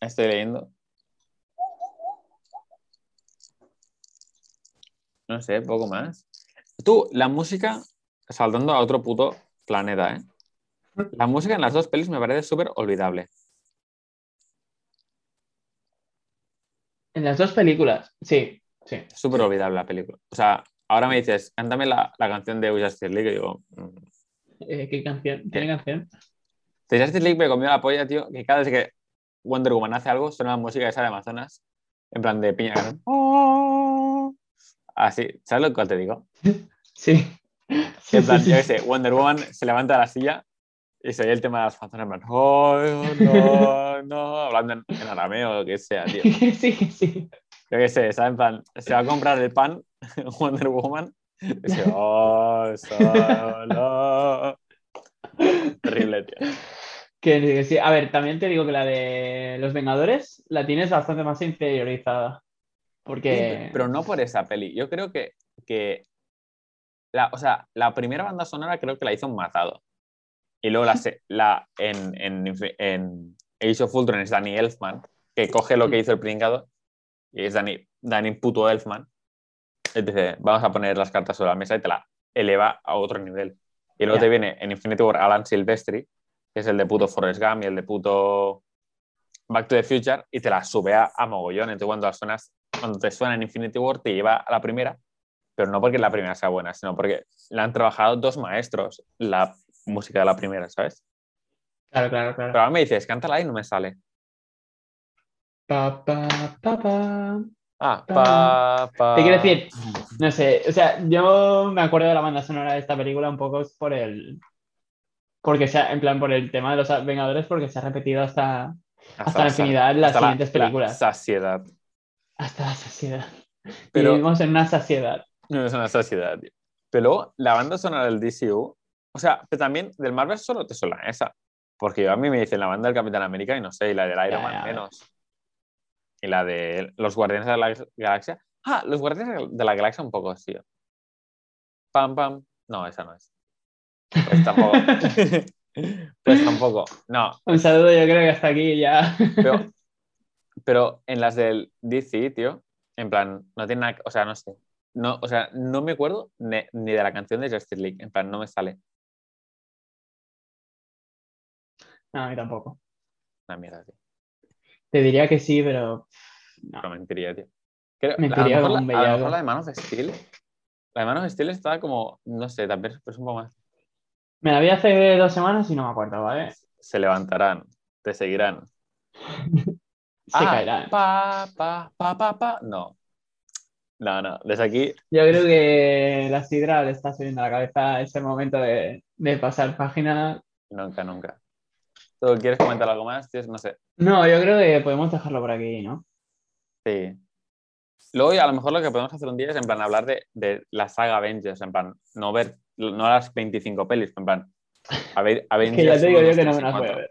Estoy leyendo. No sé, poco más. Tú, la música, saltando a otro puto planeta, ¿eh? La música en las dos pelis me parece súper olvidable.
En las dos películas, sí, sí.
Súper olvidable la película. O sea, ahora me dices, cántame la, la canción de Justice League. Y digo, mm,
Eh, ¿Qué canción? ¿Tiene canción?
De Justice League me comió la polla, tío, que cada vez que Wonder Woman hace algo, suena la música esa de Amazonas, en plan de piña. que- *laughs* ¡Oh! Así, ¿sabes lo que te digo?
Sí. Sí,
En plan,
sí,
yo qué *laughs* sé, Wonder Woman se levanta de la silla y se oye el tema de las Amazonas, en plan, ¡Oh, no, no! Hablando en, en arameo o lo que sea, tío. *laughs*
sí, sí.
Yo qué sé, ¿sabes? En plan, se va a comprar el pan *laughs* Wonder Woman y dice, ¡Oh, solo! Terrible, tío.
Que, que sí. A ver, también te digo que la de Los Vengadores la tienes bastante más interiorizada. Porque.
Sí, pero no por esa peli. Yo creo que, que la, o sea, la primera banda sonora creo que la hizo un matado. Y luego la, *laughs* la en, en, en Age of Ultron es Danny Elfman, que coge lo que hizo el pringado y es Danny, Danny puto Elfman. Dice, vamos a poner las cartas sobre la mesa y te la eleva a otro nivel. Y luego
Ya.
te viene en Infinity War Alan Silvestri, que es el de puto Forrest Gump y el de puto Back to the Future, y te la sube a, a mogollón. Entonces cuando, las suenas, cuando te suena en Infinity War te lleva a la primera, pero no porque la primera sea buena, sino porque la han trabajado dos maestros la música de la primera, ¿sabes?
Claro, claro, claro.
Pero ahora me dices, cántala y no me sale.
Pa, pa, pa, pa.
Ah, pa, pa.
Te quiero decir, no sé, o sea, yo me acuerdo de la banda sonora de esta película un poco por el. Porque sea, en plan, por el tema de los Vengadores, porque se ha repetido hasta, hasta la infinidad en las
hasta la-
siguientes
la
películas.
saciedad.
Hasta la saciedad.
Pero-
vivimos en una saciedad.
No es una saciedad, tío. Pero luego, la banda sonora del DCU, o sea, pero también del Marvel solo te suena esa. Porque yo a mí me dicen la banda del Capitán América y no sé, y la del Iron
Ya,
Man
ya,
menos. Y la de los Guardianes de la Galaxia. Ah, los Guardianes de la Galaxia un poco, tío. Pam, pam. No, esa no es. Pues tampoco. *laughs* *laughs* pues tampoco. No,
Un saludo, yo creo que hasta aquí ya.
pero, pero en las del DC, tío, en plan, no tiene nada, o sea, no sé. No, o sea, no me acuerdo ni, ni de la canción de Justice League. En plan, no me sale.
No, a mí tampoco.
Una mierda, tío.
Te diría que sí, pero. No.
No mentiría, tío. Creo-
Mentiría
a, lo mejor
un
la, a lo
bellaco.
mejor la de Man of Steel. La de Man of Steel estaba como, no sé, vez pues un poco más.
Me la vi hace dos semanas y no me acuerdo, ¿vale?
Se levantarán, te seguirán. *laughs*
Se
Ah,
caerá.
Pa, pa, pa, pa, pa. No. No, no. Desde aquí,
Yo creo que la sidra le está subiendo a la cabeza ese momento de, de pasar página.
nunca, nunca. ¿Tú quieres comentar algo más? No sé.
No, yo creo que podemos dejarlo por aquí, ¿no?
Sí. Luego, a lo mejor lo que podemos hacer un día es en plan hablar de, de la saga Avengers, en plan, no ver, no las 25 pelis, en plan, *laughs* a ver, Avengers.
Que ya te digo
1,
yo
2,
que no
3
me las voy a
4.
ver.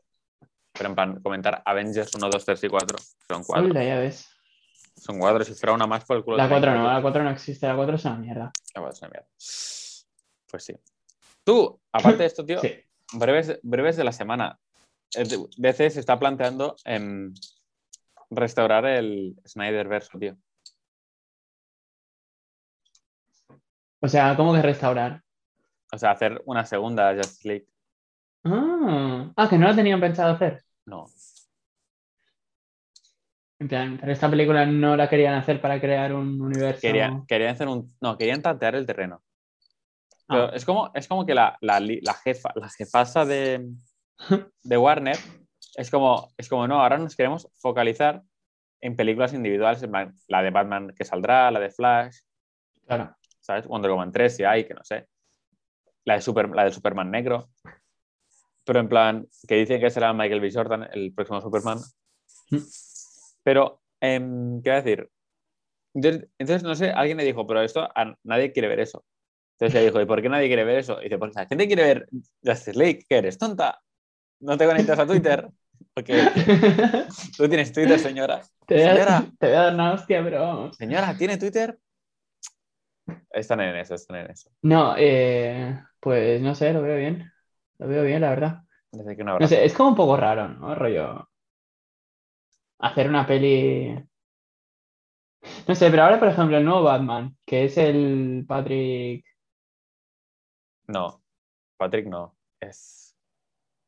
Pero en plan, comentar Avengers 1, 2, 3 y 4. Son 4.
Hola, ya ves.
Son 4. Si fuera una más por el culo.
La
también
4 no, la 4 no existe, la 4 es una mierda.
La cuatro es una mierda. Pues sí. Tú, aparte de esto, tío, *laughs*
Sí.
breves, breves de la semana. Eh, DC se está planteando em, restaurar el Snyderverse, tío.
O sea, ¿cómo que restaurar?
O sea, hacer una segunda Justice League.
Ah, ah, que no lo tenían pensado hacer.
No.
En plan, pero esta película no la querían hacer para crear un universo.
Querían, querían hacer un. No, querían tantear el terreno.
Ah.
Pero es como, es como que la, la, jefa, la jefasa de, de Warner es como, es como, no, ahora nos queremos focalizar en películas individuales, en plan, la de Batman que saldrá, la de Flash,
Claro.
¿sabes? Wonder Woman 3 si hay, que no sé. La de, Super, la de Superman negro. Pero en plan, que dicen que será Michael B. Jordan el próximo Superman. Pero, em, ¿qué voy a decir? Entonces, entonces, no sé, alguien le dijo, pero esto a nadie quiere ver eso. Entonces ella dijo, ¿y por qué nadie quiere ver eso? Y dice, porque la gente quiere ver Justice League. ¿Qué eres, tonta? ¿No te conectas a Twitter? Porque tú tienes Twitter, señora.
te, voy a,
Señora.
te voy a dar una hostia, pero vamos.
Señora, ¿tiene Twitter? Están en eso, están en eso.
No, eh, pues no sé, lo veo bien. Lo veo bien, la verdad.
Desde que
No sé, es como un poco raro, ¿no? Rollo. Hacer una peli. No sé, pero ahora, por ejemplo, el nuevo Batman, que es el Patrick
No, Patrick no. Es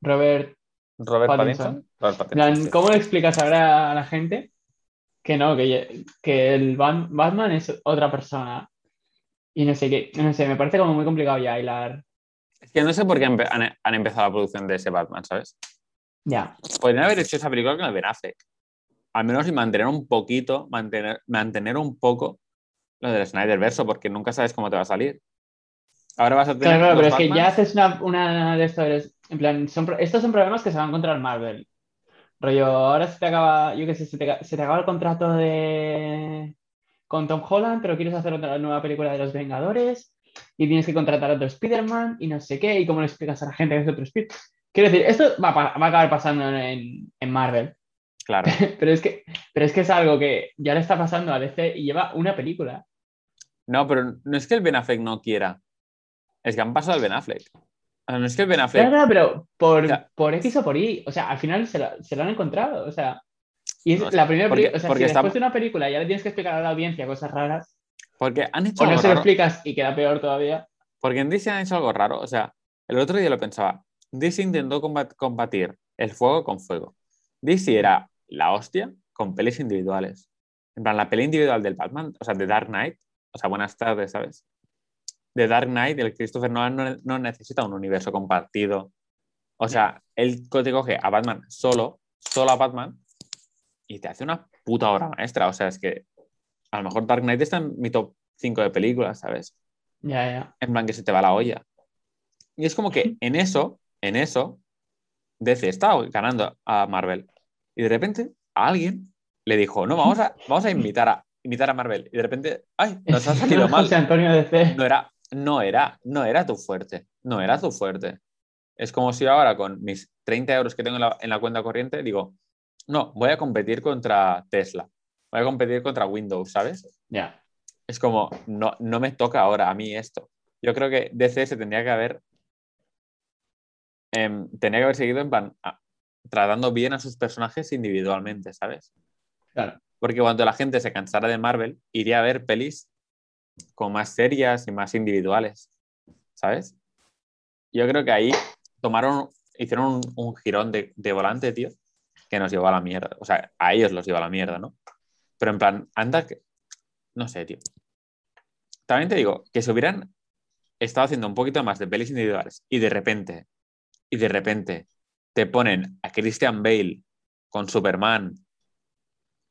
Robert.
Robert
Pattinson.
Pattinson. Robert
En
Pattinson,
plan,
sí.
¿Cómo le explicas ahora a la gente que no, que, que el Bat- Batman es otra persona? Y no sé qué, no sé, me parece como muy complicado ya hilar.
Es que no sé por qué han, han empezado la producción de ese Batman, ¿sabes?
Ya,
Podrían haber hecho esa película con el Ben Affleck. Al menos y mantener un poquito, mantener, mantener un poco lo del Snyder verso, porque nunca sabes cómo te va a salir. Ahora vas a tener.
claro, pero es que ya haces una, una de estos, en plan, son, estos son problemas que se van a encontrar en Marvel. Rollo, ahora se te acaba, yo qué sé, se te, se te acaba el contrato de con Tom Holland, pero quieres hacer otra nueva película de los Vengadores y tienes que contratar a otro Spider-Man y no sé qué, y cómo le explicas a la gente que es otro Spider. Quiero decir, esto va a, pa- va a acabar pasando en, en Marvel,
Claro. *laughs*
pero es que, pero es que es algo que ya le está pasando a DC y lleva una película.
No, pero no es que el Ben Affleck no quiera. Es que han pasado al Ben Affleck. O sea, no es que el Ben Affleck.
Claro, pero por,
O sea-
por X o por Y, o sea, al final se lo, se lo han encontrado, o sea, y es
No,
la primera película, o sea,
porque
si
está-
después de una película ya le tienes que explicar a la audiencia cosas raras,
Porque han hecho
o no
algo
se lo
raro.
explicas y queda peor todavía.
Porque en DC han hecho algo raro. O sea, el otro día lo pensaba. DC intentó combat- combatir el fuego con fuego. DC era la hostia con pelis individuales. En plan, la peli individual del Batman, o sea, de Dark Knight, o sea, buenas tardes, ¿sabes? De Dark Knight, el Christopher Nolan no, no necesita un universo compartido. O sea, él te coge a Batman solo, solo a Batman, y te hace una puta obra maestra. O sea, es que a lo mejor Dark Knight está en mi top 5 de películas, ¿sabes?
Ya, ya.
en plan que se te va la olla. Y es como que *laughs* en eso, en eso, DC estaba ganando a Marvel. Y de repente a alguien le dijo, no, vamos a, vamos a invitar a, invitar a Marvel. Y de repente, ay, nos ha salido *laughs* mal.
José Antonio DC.
No era, no era, no era tu fuerte. No era tu fuerte. Es como si ahora con mis 30 euros que tengo en la, en la cuenta corriente digo, no, voy a competir contra Tesla. Voy a competir contra Windows, ¿sabes?
Ya.
es como, no, no me toca ahora a mí esto. Yo creo que DC se tendría que haber, em, tenía que haber seguido en plan, a- tratando bien a sus personajes individualmente, ¿sabes?
Claro.
Porque cuando la gente se cansara de Marvel, iría a ver pelis con más serias y más individuales, ¿sabes? Yo creo que ahí tomaron, hicieron un, un girón de, de volante, tío, que nos llevó a la mierda. O sea, a ellos los llevó a la mierda, ¿no? Pero en plan, anda que, no sé, tío. También te digo que si hubieran estado haciendo un poquito más de pelis individuales y de repente, y de repente te ponen a Christian Bale con Superman,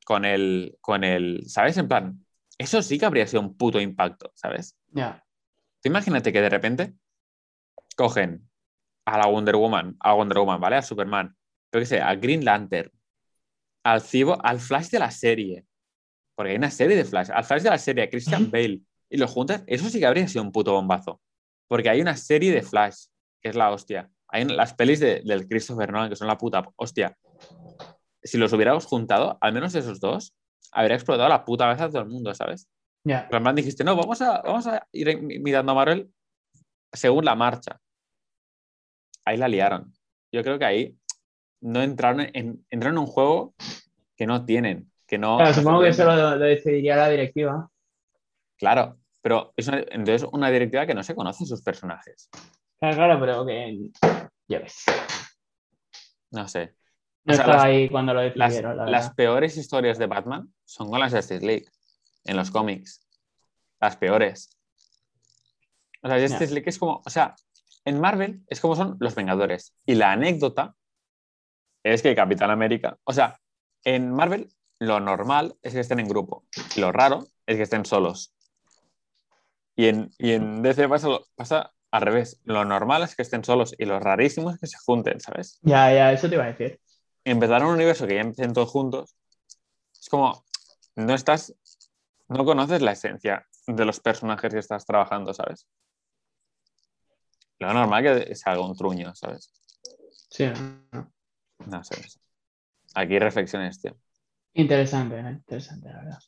con el, con el, ¿sabes? En plan, eso sí que habría sido un puto impacto, ¿sabes?
Ya.
Tú imagínate que de repente cogen a la Wonder Woman, a Wonder Woman, ¿vale? A Superman, pero que sé, a Green Lantern, al Cibo, al Flash de la serie, porque hay una serie de Flash, al Flash de la serie, Christian Bale, y lo juntas, eso sí que habría sido un puto bombazo, porque hay una serie de Flash, que es la hostia. Hay las pelis de- del Christopher Nolan, que son la puta hostia. Si los hubiéramos juntado, al menos esos dos, habría explotado la puta cabeza de todo el mundo, ¿sabes?
Ya.
Pero en plan dijiste, no, vamos a, vamos a ir mirando a Marvel según la marcha. Ahí la liaron. Yo creo que ahí no entraron en, entraron en un juego que no tienen, que no...
Claro,
no
supongo que eso lo, lo decidiría la directiva.
Claro, Pero es una, entonces una directiva que no se conoce sus personajes.
Claro, claro, pero que. Ya ves.
No sé.
No
O sea,
estaba
las-
ahí cuando lo
Las,
decidieron, la
las peores historias de Batman son con las Justice League en los cómics. Las peores. O sea, Justice
Ya.
League es como, o sea, en Marvel es como son los Vengadores. Y la anécdota es que Capitán América, o sea, en Marvel lo normal es que estén en grupo. Y lo raro es que estén solos. Y en, y en DC pasa, pasa al revés. Lo normal es que estén solos y lo rarísimo es que se junten, ¿sabes?
Ya, ya, eso te iba a decir.
empezar un universo que ya empiecen todos juntos, es como, no estás, no conoces la esencia de los personajes que estás trabajando, ¿sabes? Lo normal que se haga un truño, ¿sabes?
Sí, no, no
sé. Aquí reflexiones, tío.
Interesante, ¿eh? interesante, la verdad.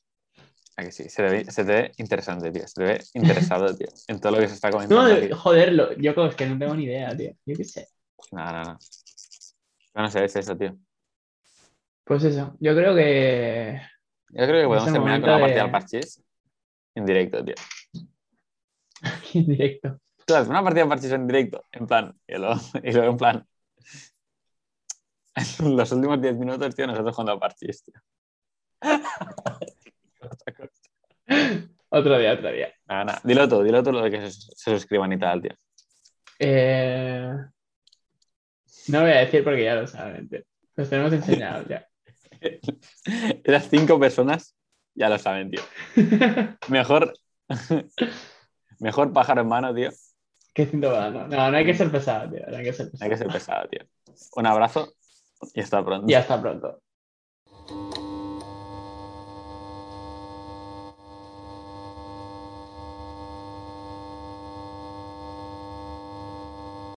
Aquí sí, se te, ve, se te ve interesante, tío. Se te ve interesado, tío, en todo lo que se está comentando.
No,
aquí.
joder, lo- yo como es que no tengo ni idea, tío. Yo qué sé.
No, no, no. No, no sé, es eso, tío.
Pues eso, yo creo que.
Yo creo que podemos
el
terminar con la partida
de-
al parchís en directo, tío. *laughs*
En directo.
Claro, una partida de parchís en directo, en plan, y luego, y luego en plan. En *laughs* los últimos 10 minutos, tío, nosotros jugando al parchís, tío. *laughs*
Otro día, otro día.
Nada, nada. Dilo tú, dilo tú lo de que se, se suscriban y tal, tío.
Eh, No voy a decir porque ya lo saben, tío. Los tenemos enseñados ya. *laughs*
Esas cinco personas ya lo saben, tío. Mejor. Mejor pájaro en mano, tío.
Qué cinto no. No, hay que ser pesado, tío. No hay que ser
Hay
pesado.
que ser pesado, tío. Un abrazo y hasta pronto.
Y hasta pronto.